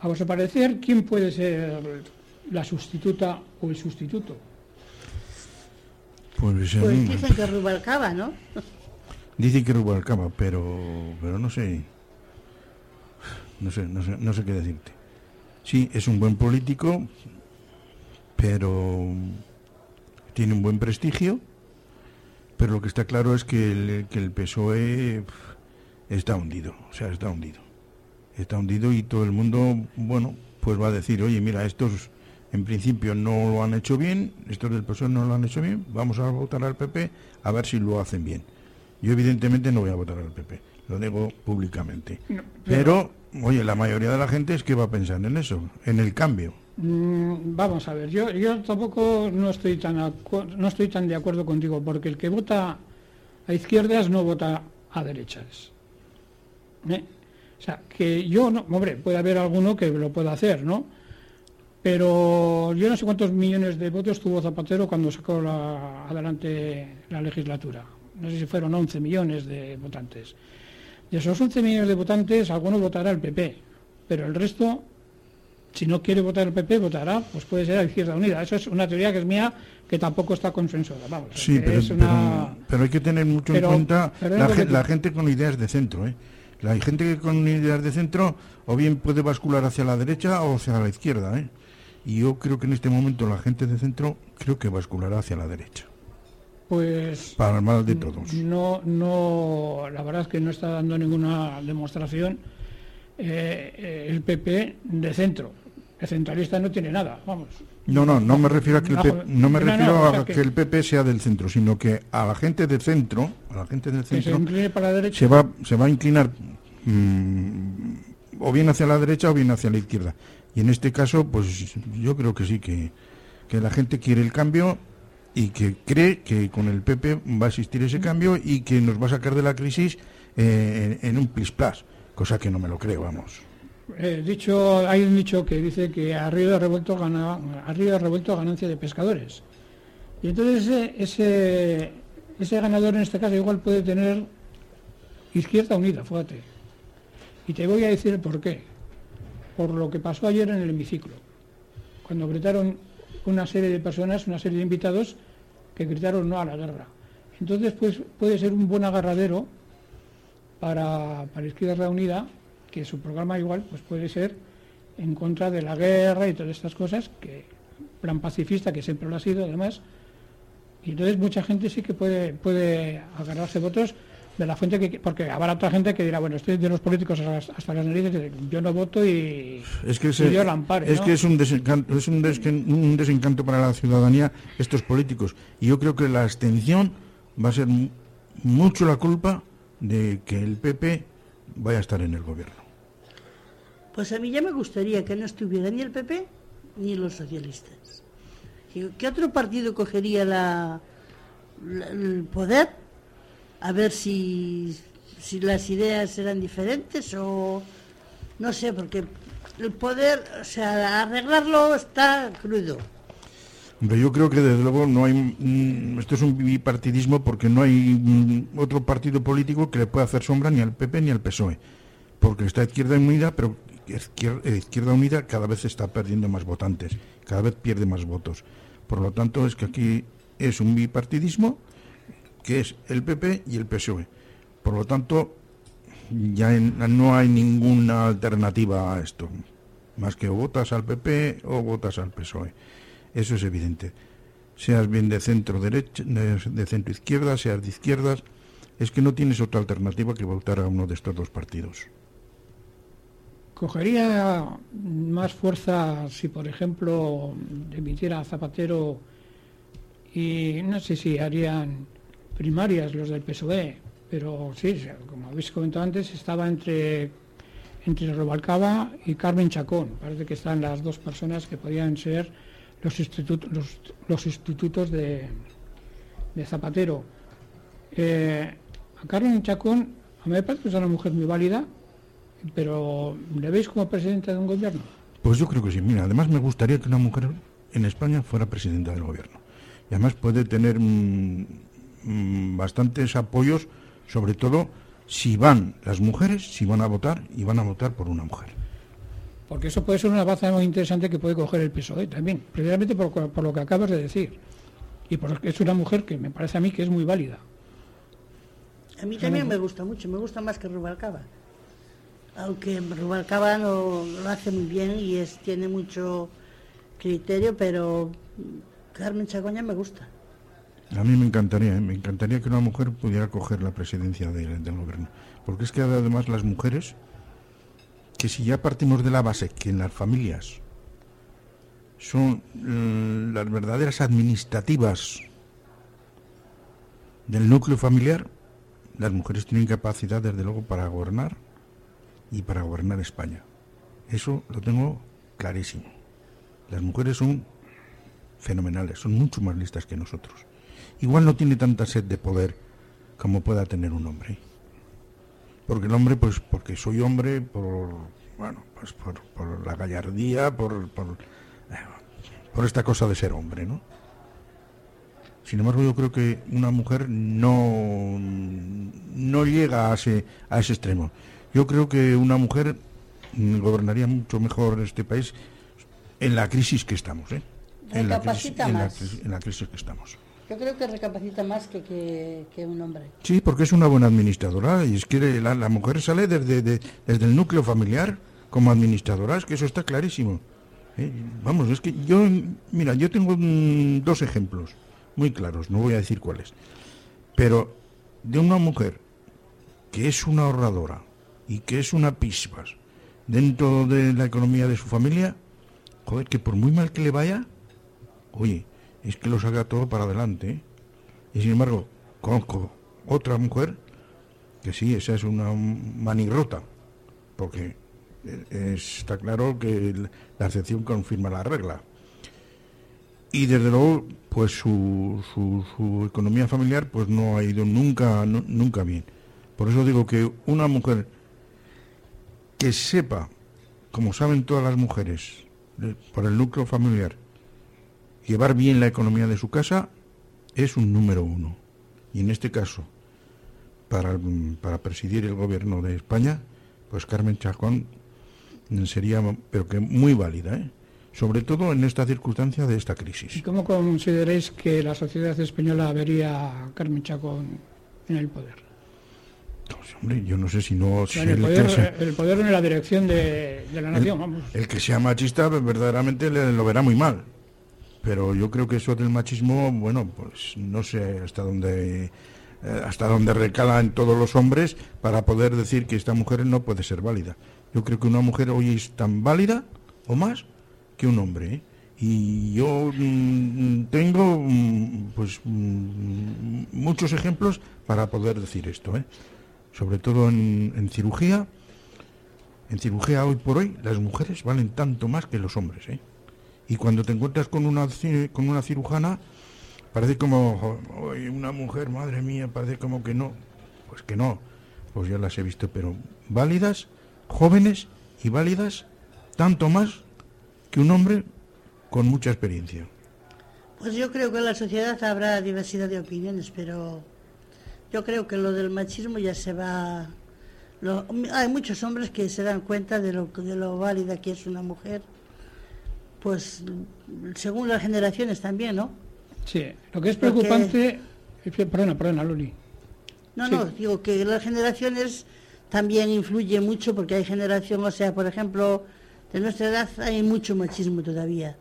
A vuestro parecer, ¿quién puede ser la sustituta o el sustituto? Pues, Pues dicen que Rubalcaba, ¿no? Dice que Rubalcaba, pero, pero no sé, no sé, no sé, no sé qué decirte. Sí, es un buen político, pero tiene un buen prestigio, pero lo que está claro es que el, que el PSOE está hundido, o sea, está hundido. Está hundido y todo el mundo, bueno, pues va a decir, oye, mira, estos en principio no lo han hecho bien, estos del PSOE no lo han hecho bien, vamos a votar al PP a ver si lo hacen bien. Yo evidentemente no voy a votar al PP, lo digo públicamente. No, Pero, oye, la mayoría de la gente es que va a pensar en eso, en el cambio. Mm, vamos a ver, yo, yo tampoco no estoy tan no estoy tan de acuerdo contigo, porque el que vota a izquierdas no vota a derechas. ¿Eh? O sea, que yo no, hombre, puede haber alguno que lo pueda hacer, ¿no? Pero yo no sé cuántos millones de votos tuvo Zapatero cuando sacó la- adelante la legislatura. No sé si fueron 11 millones de votantes. De esos 11 millones de votantes, alguno votará al PP, pero el resto si no quiere votar el PP, votará, pues puede ser a Izquierda Unida. Eso es una teoría que es mía, que tampoco está consensuada. Vamos, Sí, pero, es una- pero, pero hay que tener mucho Pero- en cuenta pero la, la gente con ideas de centro. ¿eh? La gente que con ideas de centro o bien puede bascular hacia la derecha o hacia la izquierda. ¿eh? Y yo creo que en este momento la gente de centro creo que basculará hacia la derecha. Pues Para el mal de todos. no, no, la verdad es que no está dando ninguna demostración eh, eh, el PP de centro. El centralista no tiene nada, vamos. No, no, no me refiero a que el, Bajo- P- no me no, no, refiero o sea a que- el PP sea del centro, sino que a la gente de centro, a la gente del se centro, para la se va, se va a inclinar mm, o bien hacia la derecha o bien hacia la izquierda. Y en este caso, pues yo creo que sí, que, que la gente quiere el cambio y que cree que con el PP va a existir ese cambio y que nos va a sacar de la crisis eh, en, en un plis plas, cosa que no me lo creo, vamos. Eh, dicho, hay un dicho que dice que a río revuelto revuelto ganancia de pescadores. Y entonces ese, ese, ese ganador en este caso igual puede tener Izquierda Unida, fíjate. Y te voy a decir el por qué. Por lo que pasó ayer en el hemiciclo. Cuando gritaron una serie de personas, una serie de invitados, que gritaron no a la guerra. Entonces pues, puede ser un buen agarradero para, para Izquierda Unida, que su programa igual pues puede ser en contra de la guerra y todas estas cosas, que plan pacifista, que siempre lo ha sido además, y entonces mucha gente sí que puede, puede agarrarse votos de la fuente que porque habrá otra gente que dirá, bueno, estoy de los políticos hasta las, narices, que yo no voto y, Es que, y ese- la ampare, es, que es un desencanto, es un, desencanto para la ciudadanía estos políticos. Y yo creo que la abstención va a ser mu- mucho la culpa de que el PP vaya a estar en el gobierno. Pues a mí ya me gustaría que no estuviera ni el PP ni los socialistas. ¿Qué otro partido cogería la, el poder? A ver si, si las ideas eran diferentes o no sé, porque el poder, o sea, arreglarlo está crudo. yo creo que desde luego no hay. Mm, esto es un bipartidismo porque no hay mm, otro partido político que le pueda hacer sombra ni al PP ni al PSOE. Porque está Izquierda Unida, pero Izquierda, eh, Izquierda Unida cada vez está perdiendo más votantes, cada vez pierde más votos. Por lo tanto, es que aquí es un bipartidismo que es el PP y el PSOE. Por lo tanto, ya no hay ninguna alternativa a esto, más que votas al PP o votas al PSOE. Eso es evidente. Seas bien de centro derecha, de, centro izquierda, seas de izquierdas, es que no tienes otra alternativa que votar a uno de estos dos partidos. ¿Cogería más fuerza si, por ejemplo, emitiera Zapatero y no sé si harían primarias los del PSOE pero sí, como habéis comentado antes, estaba entre, entre Robalcaba y Carmen Chacón. Parece que están las dos personas que podían ser los, institutos, los, institutos de, Zapatero. Eh, a Carmen Chacón, a mí me parece que es una mujer muy válida, pero ¿le veis como presidenta de un gobierno? Pues yo creo que sí. Mira, además me gustaría que una mujer en España fuera presidenta del gobierno. Y además puede tener mm, mm, bastantes apoyos sobre todo si van las mujeres, si van a votar y van a votar por una mujer. Porque eso puede ser una baza muy interesante que puede coger el PSOE también, precisamente por, lo que acabas de decir. Y porque es una mujer que me parece a mí que es muy válida. A mí también me gusta mucho, me gusta más que Rubalcaba. Aunque Rubalcaba lo, lo hace muy bien y es, tiene mucho criterio, pero Carmen Chagoña me gusta. A mí me encantaría, ¿eh? me encantaría que una mujer pudiera coger la presidencia del gobierno. Porque es que además las mujeres, que si ya partimos de la base que en las familias son mm, las verdaderas administrativas del núcleo familiar, las mujeres tienen capacidad, desde luego, para gobernar y para gobernar España. Eso lo tengo clarísimo. Las mujeres son fenomenales, son mucho más listas que nosotros igual no tiene tanta sed de poder como pueda tener un hombre. Porque el hombre, pues porque soy hombre, por, bueno, pues por, la gallardía, por, por, por esta cosa de ser hombre, ¿no? Sin embargo, yo creo que una mujer no, no llega a ese, a ese extremo. Yo creo que una mujer gobernaría mucho mejor este país en la crisis que estamos, ¿eh? En la, en la crisis que estamos. Yo creo que recapacita más que, que, un hombre. Sí, porque es una buena administradora y es que la, mujer sale desde, desde el núcleo familiar como administradora, es que eso está clarísimo. ¿eh? Vamos, es que yo, mira, yo tengo mm, dos ejemplos muy claros, no voy a decir cuáles, pero de una mujer que es una ahorradora y que es una pispas dentro de la economía de su familia, joder, que por muy mal que le vaya, oye, es que lo saca todo para adelante. ¿eh? Y sin embargo, conozco otra mujer que sí, esa es una manirrota, porque eh, está claro que la excepción confirma la regla. Y desde luego, pues su, su, economía familiar pues no ha ido nunca, nunca bien. Por eso digo que una mujer que sepa, como saben todas las mujeres, por el núcleo familiar, llevar bien la economía de su casa es un número uno. Y en este caso, para, para presidir el gobierno de España, pues Carmen Chacón sería, pero que muy válida, ¿eh? sobre todo en esta circunstancia de esta crisis. ¿Y cómo consideráis que la sociedad española vería a Carmen Chacón en el poder? Pues, hombre, yo no sé si no... el, poder, en la dirección de, la nación, el, vamos. El que sea machista verdaderamente lo verá muy mal pero yo creo que eso del machismo, bueno, pues no sé hasta dónde eh, hasta dónde recala en todos los hombres para poder decir que esta mujer no puede ser válida. Yo creo que una mujer hoy es tan válida o más que un hombre. ¿eh? Y yo mm, tengo mm, pues mm, muchos ejemplos para poder decir esto. ¿eh? Sobre todo en, cirugía. En cirugía hoy por hoy las mujeres valen tanto más que los hombres. ¿eh? Y cuando te encuentras con una, con una cirujana, parece como, jo, "Oye, una mujer, madre mía, parece como que no. Pues que no, pues ya las he visto, pero válidas, jóvenes y válidas, tanto más que un hombre con mucha experiencia. Pues yo creo que en la sociedad habrá diversidad de opiniones, pero yo creo que lo del machismo ya se va... lo- hay muchos hombres que se dan cuenta de lo, de lo válida que es una mujer, pues según las generaciones también, ¿no? Sí, lo que es preocupante... eh, Perdona, perdona, Luli. No, Sí. no, digo que las generaciones también influye mucho porque hay generación, o sea, por ejemplo, de nuestra edad hay mucho machismo todavía,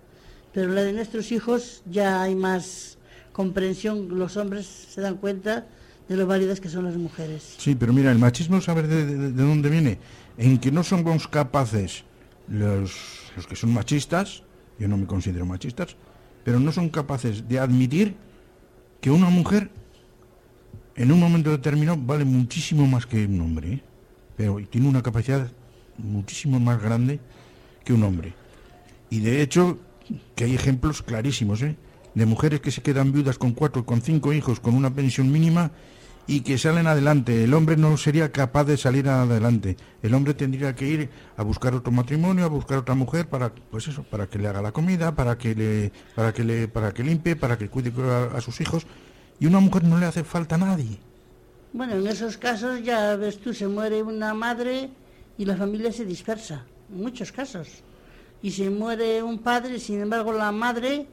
pero la de nuestros hijos ya hay más comprensión, los hombres se dan cuenta de lo válidas que son las mujeres. Sí, pero mira, el machismo, ¿sabes de, de- de dónde viene? En que no somos capaces, los, los que son machistas, yo no me considero machistas, pero no son capaces de admitir que una mujer en un momento determinado vale muchísimo más que un hombre, ¿eh? pero tiene una capacidad muchísimo más grande que un hombre. Y de hecho, que hay ejemplos clarísimos, ¿eh? de mujeres que se quedan viudas con cuatro, con cinco hijos, con una pensión mínima y que salen adelante. El hombre no sería capaz de salir adelante. El hombre tendría que ir a buscar otro matrimonio, a buscar otra mujer para, pues eso, para que le haga la comida, para que le, para que le, para que limpie, para que cuide a, sus hijos. Y una mujer no le hace falta a nadie. Bueno, en esos casos ya ves tú, se muere una madre y la familia se dispersa, en muchos casos. Y se muere un padre, sin embargo la madre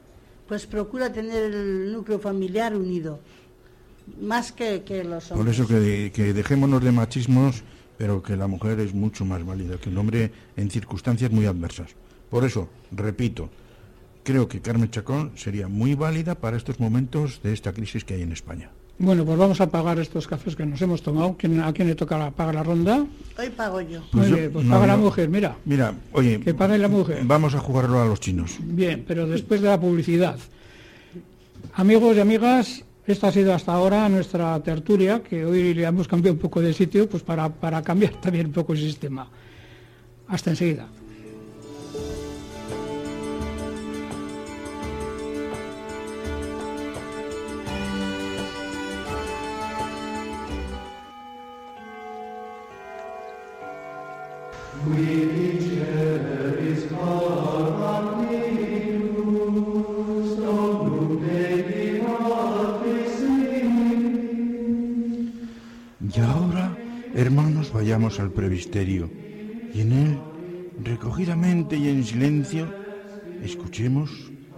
pues procura tener el núcleo familiar unido, más que, que los Por hombres. eso que, que dejémonos de machismos, pero que la mujer es mucho más válida que el hombre en circunstancias muy adversas. Por eso, repito, creo que Carmen Chacón sería muy válida para estos momentos de esta crisis que hay en España. Bueno, pues vamos a pagar estos cafés que nos hemos tomado. ¿Quién- ¿A quién le toca la, pagar la ronda? Hoy pago yo. Pues bien, pues no, paga la mujer, mira. Mira, oye, Que pague la mujer. vamos a jugarlo a los chinos. Bien, pero después de la publicidad. Amigos y amigas, esta ha sido hasta ahora nuestra tertulia, que hoy le hemos cambiado un poco de sitio, pues para, para cambiar también un poco el sistema. Hasta enseguida. Hermanos, vayamos al previsterio y en él, recogidamente y en silencio, escuchemos,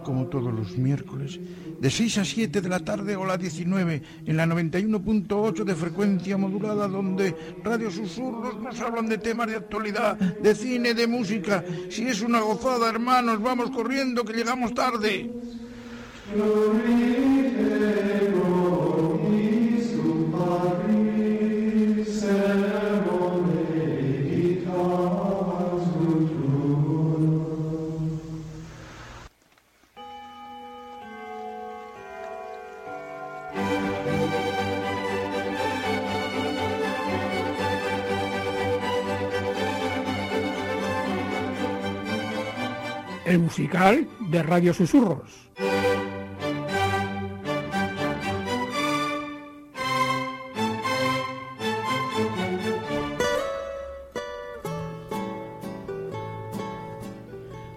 como todos los miércoles, de 6 a 7 de la tarde o la 19, en la 91.8 de frecuencia modulada, donde Radio Susurros nos hablan de temas de actualidad, de cine, de música. Si es una gozada, hermanos, vamos corriendo, que llegamos tarde. El musical de Radio Susurros.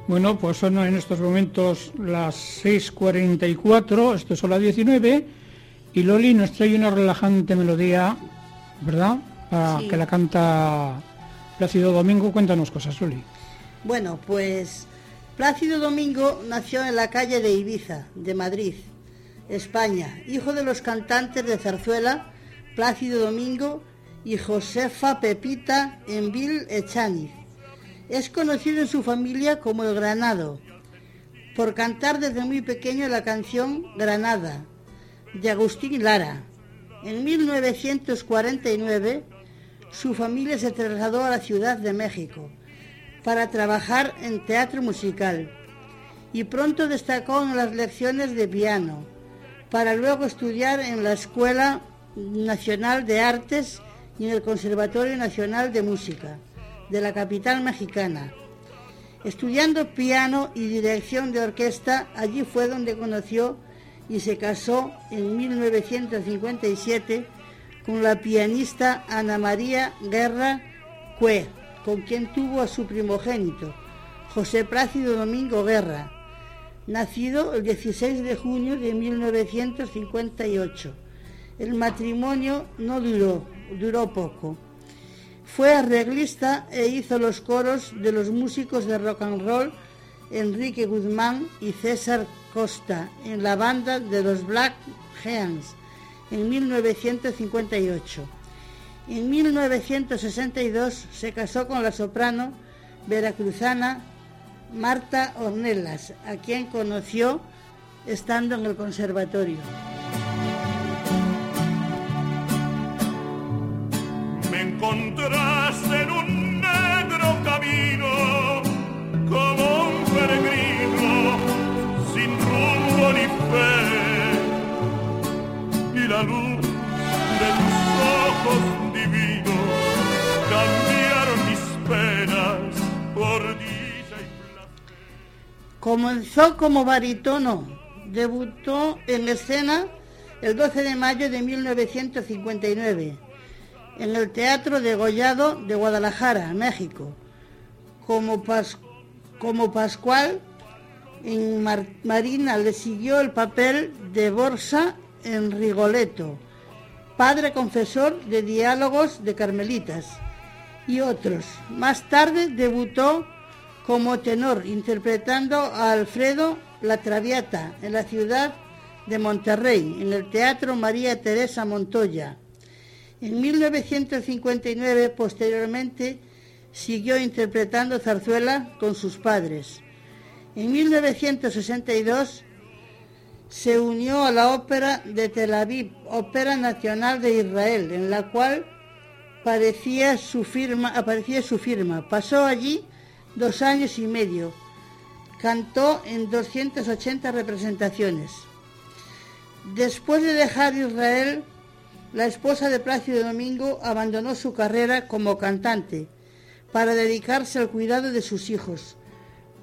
Bueno, pues son en estos momentos las 6.44, esto son las 19, y Loli nos trae una relajante melodía, ¿verdad? Para Sí. que la canta Plácido Domingo. Cuéntanos cosas, Loli. Bueno, pues Plácido Domingo nació en la calle de Ibiza, de Madrid, España, hijo de los cantantes de zarzuela Plácido Domingo y Josefa Pepita Envil Echaniz. Es conocido en su familia como el Granado, por cantar desde muy pequeño la canción Granada, de Agustín Lara. En 1949, su familia se trasladó a la Ciudad de México para trabajar en teatro musical y pronto destacó en las lecciones de piano, para luego estudiar en la Escuela Nacional de Artes y en el Conservatorio Nacional de Música de la capital mexicana. Estudiando piano y dirección de orquesta, allí fue donde conoció y se casó en 1957 con la pianista Ana María Guerra Cue, con quien tuvo a su primogénito, José Plácido Domingo Guerra, nacido el 16 de junio de 1958. El matrimonio no duró, duró poco. Fue arreglista e hizo los coros de los músicos de rock and roll Enrique Guzmán y César Costa en la banda de los Black Hands en 1958. En 1962 se casó con la soprano veracruzana Marta Ornelas, a quien conoció estando en el conservatorio. Me encontraste en un negro camino como un peregrino sin rumbo ni fe y la luz de tus ojos Comenzó como barítono, debutó en escena el 12 de mayo de 1959 en el Teatro de Gollado de Guadalajara, México, como, Pas- como Pascual en Mar- Marina le siguió el papel de Borsa en Rigoletto, padre confesor de diálogos de Carmelitas y otros. Más tarde debutó como tenor interpretando a Alfredo La Traviata en la ciudad de Monterrey, en el Teatro María Teresa Montoya. En 1959, posteriormente, siguió interpretando zarzuela con sus padres. En 1962 se unió a la ópera de Tel Aviv, Ópera Nacional de Israel, en la cual su firma, aparecía su firma. Pasó allí dos años y medio. Cantó en 280 representaciones. Después de dejar Israel, la esposa de Plácido Domingo abandonó su carrera como cantante para dedicarse al cuidado de sus hijos.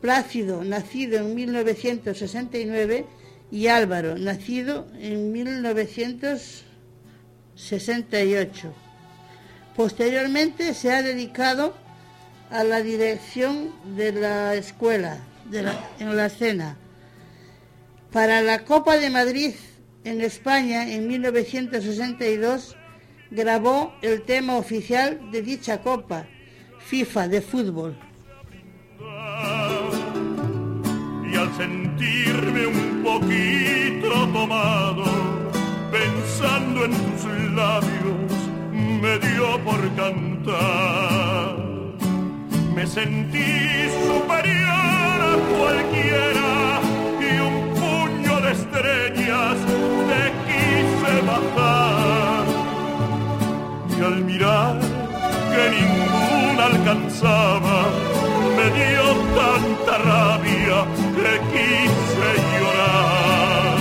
Plácido, nacido en 1969, y Álvaro, nacido en 1968. Posteriormente se ha dedicado a la dirección de la escuela en la escena. Para la Copa de Madrid en España en 1962 grabó el tema oficial de dicha Copa, FIFA de fútbol. y al sentirme un poquito tomado, pensando en tus labios, me dio por cantar. Me sentí superior a cualquiera y un puño de estrellas te quise bajar. Y al mirar que ninguna alcanzaba, me dio tanta rabia que quise llorar.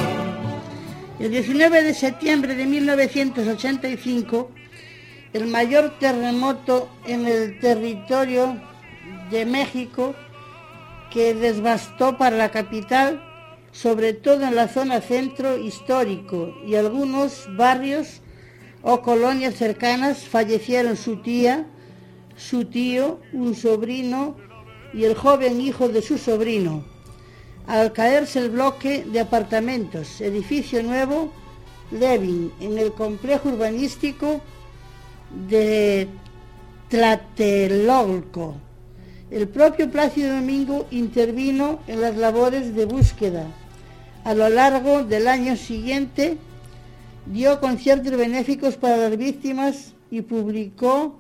El 19 de septiembre de 1985, el mayor terremoto en el territorio de México que devastó para la capital, sobre todo en la zona centro histórico y algunos barrios o colonias cercanas, fallecieron su tía, su tío, un sobrino y el joven hijo de su sobrino al caerse el bloque de apartamentos, edificio nuevo, Levin, en el complejo urbanístico de Tlatelolco. El propio Plácido Domingo intervino en las labores de búsqueda. A lo largo del año siguiente dio conciertos benéficos para las víctimas y publicó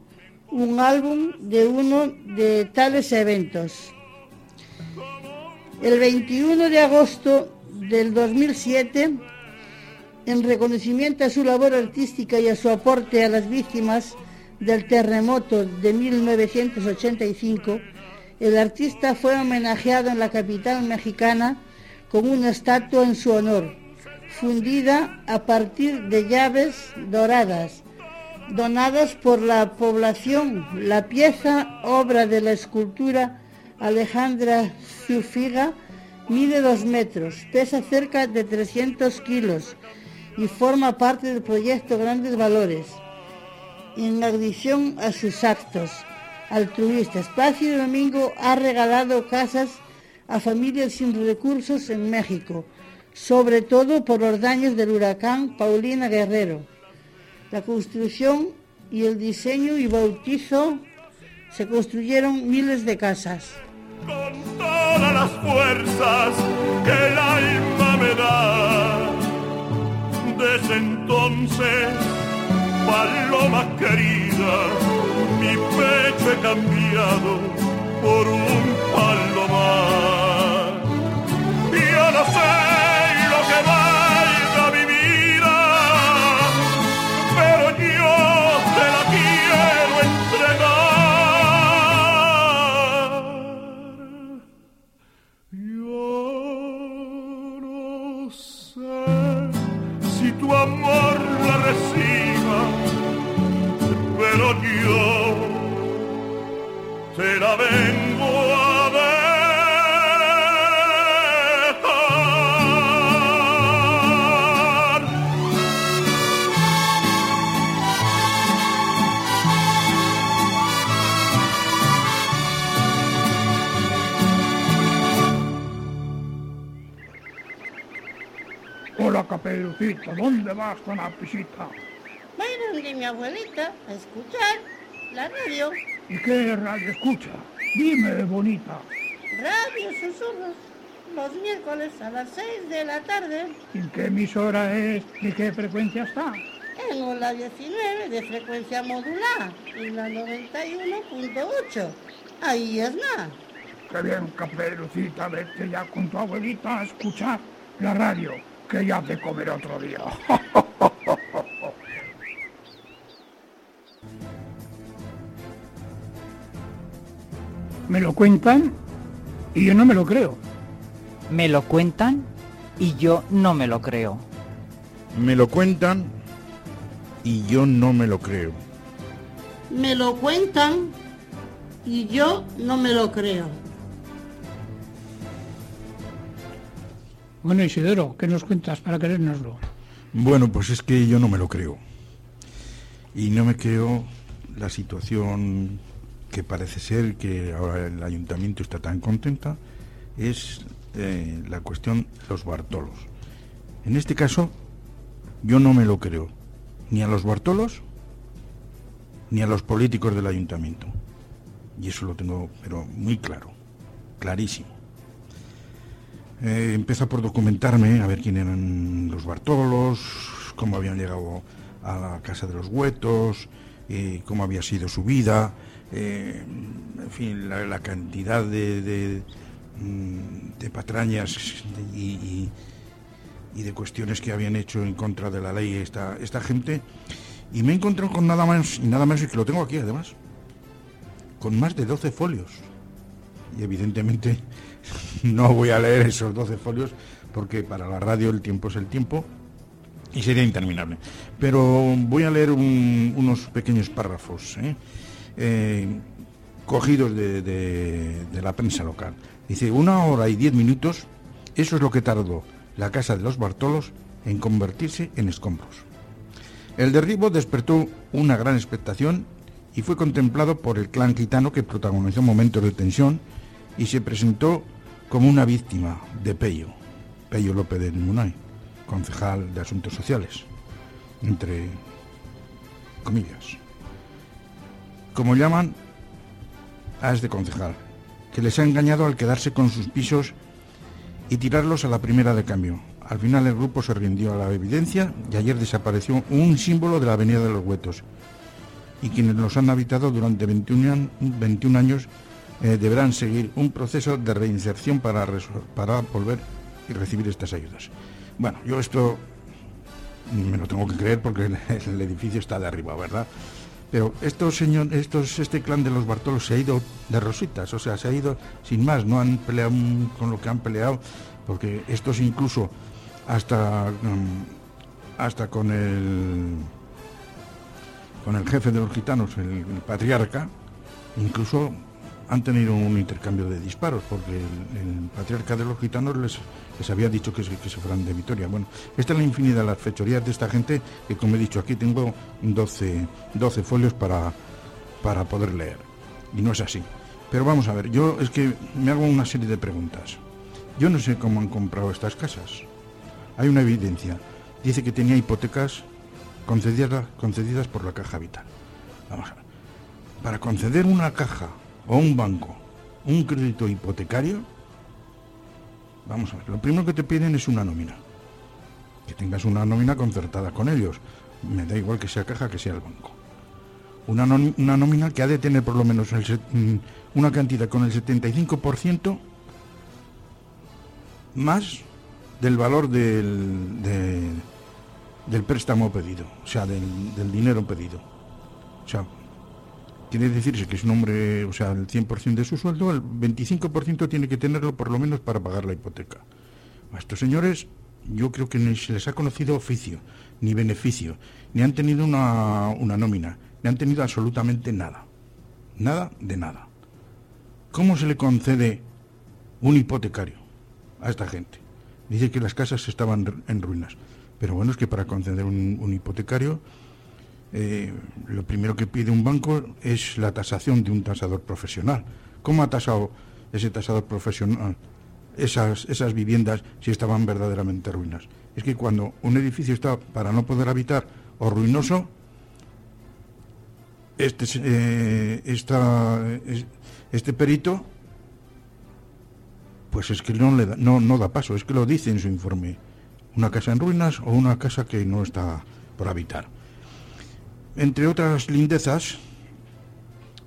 un álbum de uno de tales eventos. El 21 de agosto del 2007, en reconocimiento a su labor artística y a su aporte a las víctimas del terremoto de 1985, el artista fue homenajeado en la capital mexicana con una estatua en su honor, fundida a partir de llaves doradas, donadas por la población. La pieza, obra de la escultura Alejandra Zufiga, mide dos metros, pesa cerca de 300 kilos y forma parte del proyecto Grandes Valores, en adición a sus actos altruistas. Plácido Domingo ha regalado casas a familias sin recursos en México, sobre todo por los daños del huracán Paulina Guerrero. La construcción y el diseño y bautizo se construyeron miles de casas. Con todas las fuerzas que el alma me da, desde entonces, paloma querida, mi pecho he cambiado por un palomar. Yo no sé lo que valga mi vida, pero yo te la quiero entregar. Yo no sé si tu amor la reciba, pero yo te la vengo a dejar. Hola, Caperucita, ¿dónde vas con la pisita? Voy a donde mi abuelita a escuchar la radio, ¿Y qué radio escucha? Dime, bonita. Radio Susurros, los miércoles a las 6 de la tarde, ¿En qué emisora es? ¿De qué frecuencia está? en la 19 de frecuencia modular y la 91.8. Ahí es nada. Qué bien, Caperucita, vete ya con tu abuelita a escuchar la radio, que ya te comeré otro día. me lo cuentan y yo no me lo creo. Me lo cuentan y yo no me lo creo. Me lo cuentan y yo no me lo creo. Me lo cuentan y yo no me lo creo. Bueno, Isidoro, ¿qué nos cuentas para querérnoslo? Bueno, pues es que yo no me lo creo. Y no me creo la situación que parece ser que ahora el ayuntamiento está tan contenta, es eh, la cuestión de los Bartolos. En este caso, yo no me lo creo, ni a los Bartolos, ni a los políticos del ayuntamiento. Y eso lo tengo, pero muy claro, clarísimo. Eh, empezó por documentarme, a ver quién eran los Bartolos, cómo habían llegado a la Casa de los Huetos, eh, cómo había sido su vida, eh, en fin, la, cantidad de, de, mm, patrañas y, y- y de cuestiones que habían hecho en contra de la ley esta, esta gente. Y me he encontrado con nada más y nada menos, y que lo tengo aquí además, con más de 12 folios. Y evidentemente no voy a leer esos 12 folios porque para la radio el tiempo es el tiempo y sería interminable. Pero voy a leer un- unos pequeños párrafos ¿eh? Eh, cogidos de, de- la prensa local. Dice, una hora y diez minutos, eso es lo que tardó la casa de los Bartolos en convertirse en escombros. El derribo despertó una gran expectación y fue contemplado por el clan gitano que protagonizó momentos de tensión y se presentó como una víctima de Pello, Pello López de Munay, concejal de Asuntos Sociales, entre comillas. Como llaman a este concejal, que les ha engañado al quedarse con sus pisos y tirarlos a la primera de cambio. Al final el grupo se rindió a la evidencia y ayer desapareció un símbolo de la Avenida de los Huetos. Y quienes los han habitado durante 21, an- 21 años eh, deberán seguir un proceso de reinserción para volver y recibir estas ayudas. Bueno, yo esto me lo tengo que creer porque el, el edificio está de arriba, ¿verdad? Pero estos señor, estos, este clan de los Bartolos se ha ido de rositas, o sea, se ha ido sin más, no han peleado con lo que han peleado, porque estos incluso hasta, mm, hasta con el con el jefe de los gitanos, el, patriarca, incluso han tenido un intercambio de disparos, porque el patriarca de los gitanos les, les había dicho que se, fueran de Vitoria. Bueno, esta es la infinidad de las fechorías de esta gente, que como he dicho, aquí tengo 12, 12 folios para, para poder leer. Y no es así. Pero vamos a ver, yo es que me hago una serie de preguntas. Yo no sé cómo han comprado estas casas. Hay una evidencia. Dice que tenía hipotecas concedidas, concedidas por la caja vital. Vamos a ver. Para conceder una caja o un banco un crédito hipotecario, vamos a ver, lo primero que te piden es una nómina. Que tengas una nómina concertada con ellos. Me da igual que sea caja que sea el banco. Una, una nómina que ha de tener por lo menos mm, una cantidad con el 75% más del valor del, de- del préstamo pedido, o sea, del, del dinero pedido. O sea, quiere decirse que es un hombre, o sea, el 100% de su sueldo, el 25% tiene que tenerlo por lo menos para pagar la hipoteca. A estos señores yo creo que ni se les ha conocido oficio, ni beneficio, ni han tenido una, una nómina, ni han tenido absolutamente nada. Nada de nada. ¿Cómo se le concede un hipotecario a esta gente? Dice que las casas estaban en ruinas. Pero bueno, es que para conceder un, un hipotecario, eh, lo primero que pide un banco es la tasación de un tasador profesional. ¿Cómo ha tasado ese tasador profesional esas, esas viviendas si estaban verdaderamente ruinas? Es que cuando un edificio está para no poder habitar o ruinoso, este, eh, esta- es- este perito, pues es que no, le da, no, no da paso, es que lo dice en su informe. Una casa en ruinas o una casa que no está por habitar. Entre otras lindezas,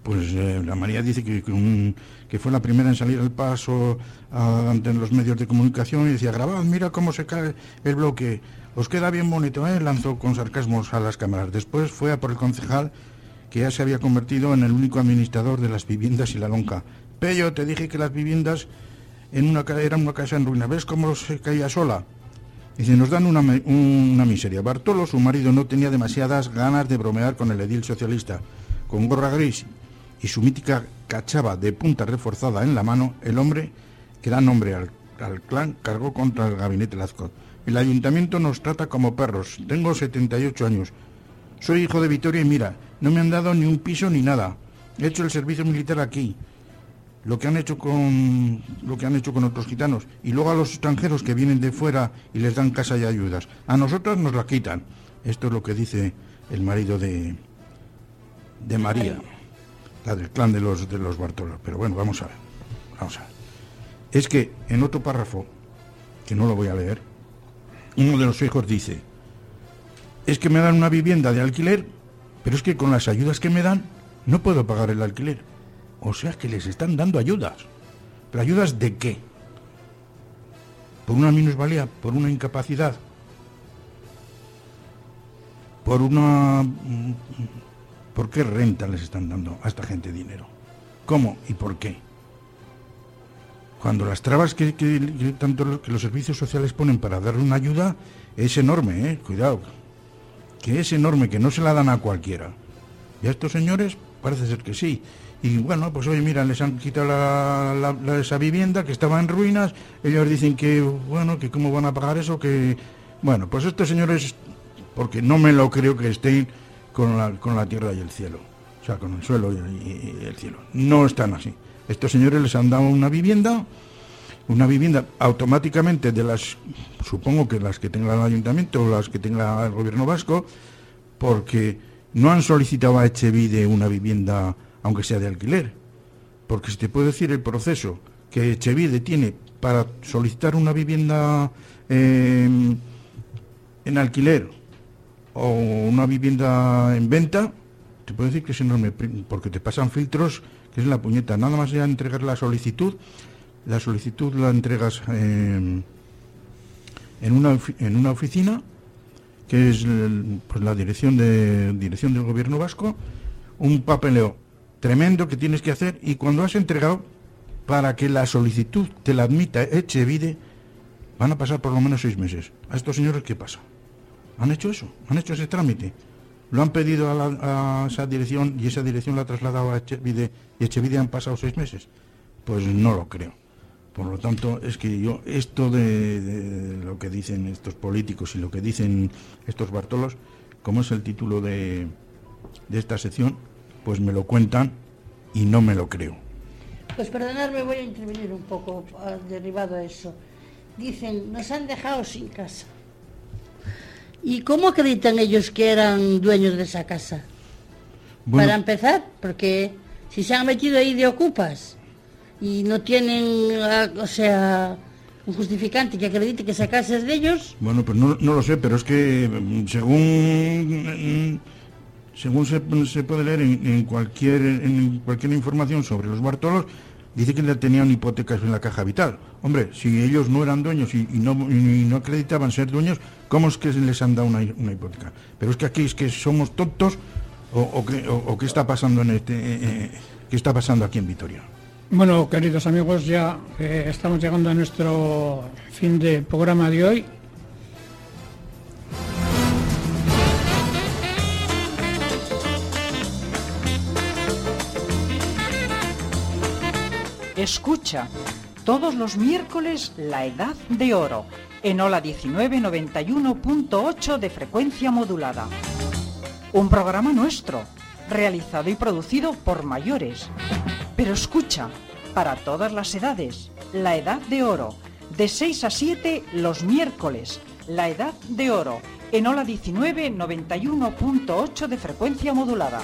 pues eh, la María dice que, un- que fue la primera en salir al paso ante los medios de comunicación y decía, grabad, mira cómo se cae el bloque, os queda bien bonito, ¿eh? lanzó con sarcasmos a las cámaras. Después fue a por el concejal que ya se había convertido en el único administrador de las viviendas y la lonca. Pello, te dije que las viviendas en una, eran una casa en ruina, ¿ves cómo se caía sola? Dice, nos dan una, una miseria. Bartolo, su marido, no tenía demasiadas ganas de bromear con el edil socialista. Con gorra gris y su mítica cachava de punta reforzada en la mano, el hombre, que da nombre al, al clan, cargó contra el gabinete Lazcot. El ayuntamiento nos trata como perros. Tengo 78 años. Soy hijo de Vitoria y mira, no me han dado ni un piso ni nada. He hecho el servicio militar aquí lo que han hecho con lo que han hecho con otros gitanos. Y luego a los extranjeros que vienen de fuera y les dan casa y ayudas. A nosotros nos la quitan. Esto es lo que dice el marido de de María. La del clan de los de los Bartolos pero bueno vamos a ver vamos a ver. Es que en otro párrafo que no lo voy a leer uno de los hijos dice es que me dan una vivienda de alquiler pero es que con las ayudas que me dan no puedo pagar el alquiler o sea que les están dando ayudas. ¿Pero ayudas de qué? ¿Por una minusvalía? ¿Por una incapacidad? ¿Por una... mm, ¿Por qué renta les están dando a esta gente dinero? ¿Cómo y por qué? Cuando las trabas que, que- tanto lo- que los servicios sociales ponen para darle una ayuda es enorme, ¿eh? Cuidado. Que es enorme, que no se la dan a cualquiera. Y a estos señores parece ser que sí. Y bueno, pues oye, mira, les han quitado la, esa vivienda que estaba en ruinas. Ellos dicen que, bueno, que cómo van a pagar eso, que... Bueno, pues estos señores, porque no me lo creo que estén con la, con la tierra y el cielo. O sea, con el suelo y, y- y el cielo. No están así. Estos señores les han dado una vivienda, una vivienda automáticamente de las, supongo que las que tenga el ayuntamiento o las que tenga el gobierno vasco, porque no han solicitado a Echevide una vivienda, aunque sea de alquiler. Porque si te puedo decir el proceso que Echevide tiene para solicitar una vivienda eh, en alquiler o una vivienda en venta, te puedo decir que es enorme, porque te pasan filtros que es la puñeta. Nada más ya entregar la solicitud, la solicitud la entregas eh, en, una, en una oficina que es pues, la dirección de dirección del gobierno vasco, un papeleo tremendo que tienes que hacer y cuando has entregado para que la solicitud te la admita Echevide van a pasar por lo menos seis meses. ¿A estos señores qué pasa? ¿Han hecho eso? ¿Han hecho ese trámite? lo han pedido a, la- esa dirección y esa dirección la ha trasladado a Echevide y Echevide han pasado seis meses. Pues no lo creo. Por lo tanto, es que yo, esto de, de lo que dicen estos políticos y lo que dicen estos Bartolos, como es el título de, de esta sección, pues me lo cuentan y no me lo creo. Pues perdonadme, voy a intervenir un poco ah, derivado a eso. Dicen, nos han dejado sin casa. ¿Y cómo acreditan ellos que eran dueños de esa casa? Bueno, Para empezar, porque si se han metido ahí de ocupas y no tienen, ah, o sea, un justificante que acredite que esa casa es de ellos, Bueno, pues no, no lo sé, pero es que mm, según mm, según se, se puede leer en, en cualquier en cualquier información sobre los Bartolos, dice que tenían hipotecas en la caja vital. Hombre, si ellos no eran dueños y, y no, y no acreditaban ser dueños, ¿cómo es que les han dado una, una hipoteca? Pero es que aquí es que somos tontos o, o qué, o- o qué está pasando en este eh, eh, qué está pasando aquí en Vitoria. Bueno, queridos amigos, ya eh, estamos llegando a nuestro fin de programa de hoy. Escucha todos los miércoles La Edad de Oro en Ola 1991.8 de frecuencia modulada. Un programa nuestro, realizado y producido por mayores. Pero escucha, para todas las edades, La Edad de Oro, de 6 a 7 los miércoles, La Edad de Oro en Ola 1991.8 de frecuencia modulada.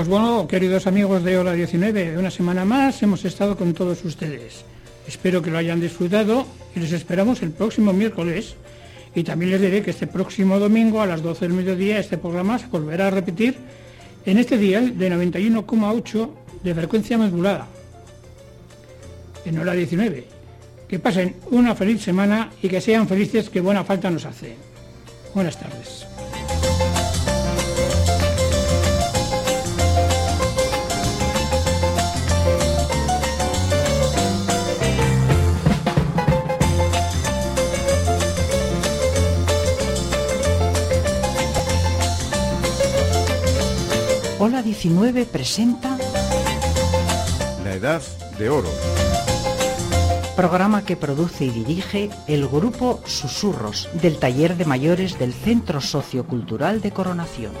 Pues bueno, queridos amigos de Hola 19, una semana más hemos estado con todos ustedes. Espero que lo hayan disfrutado y les esperamos el próximo miércoles. Y también les diré que este próximo domingo a las 12 del mediodía este programa se volverá a repetir en este dial de 91,8 de frecuencia modulada. En hora 19. Que pasen una feliz semana y que sean felices que buena falta nos hace. Buenas tardes. Hola 19 presenta La edad de oro. programa que produce y dirige el grupo Susurros del Taller de Mayores del Centro Sociocultural de Coronación.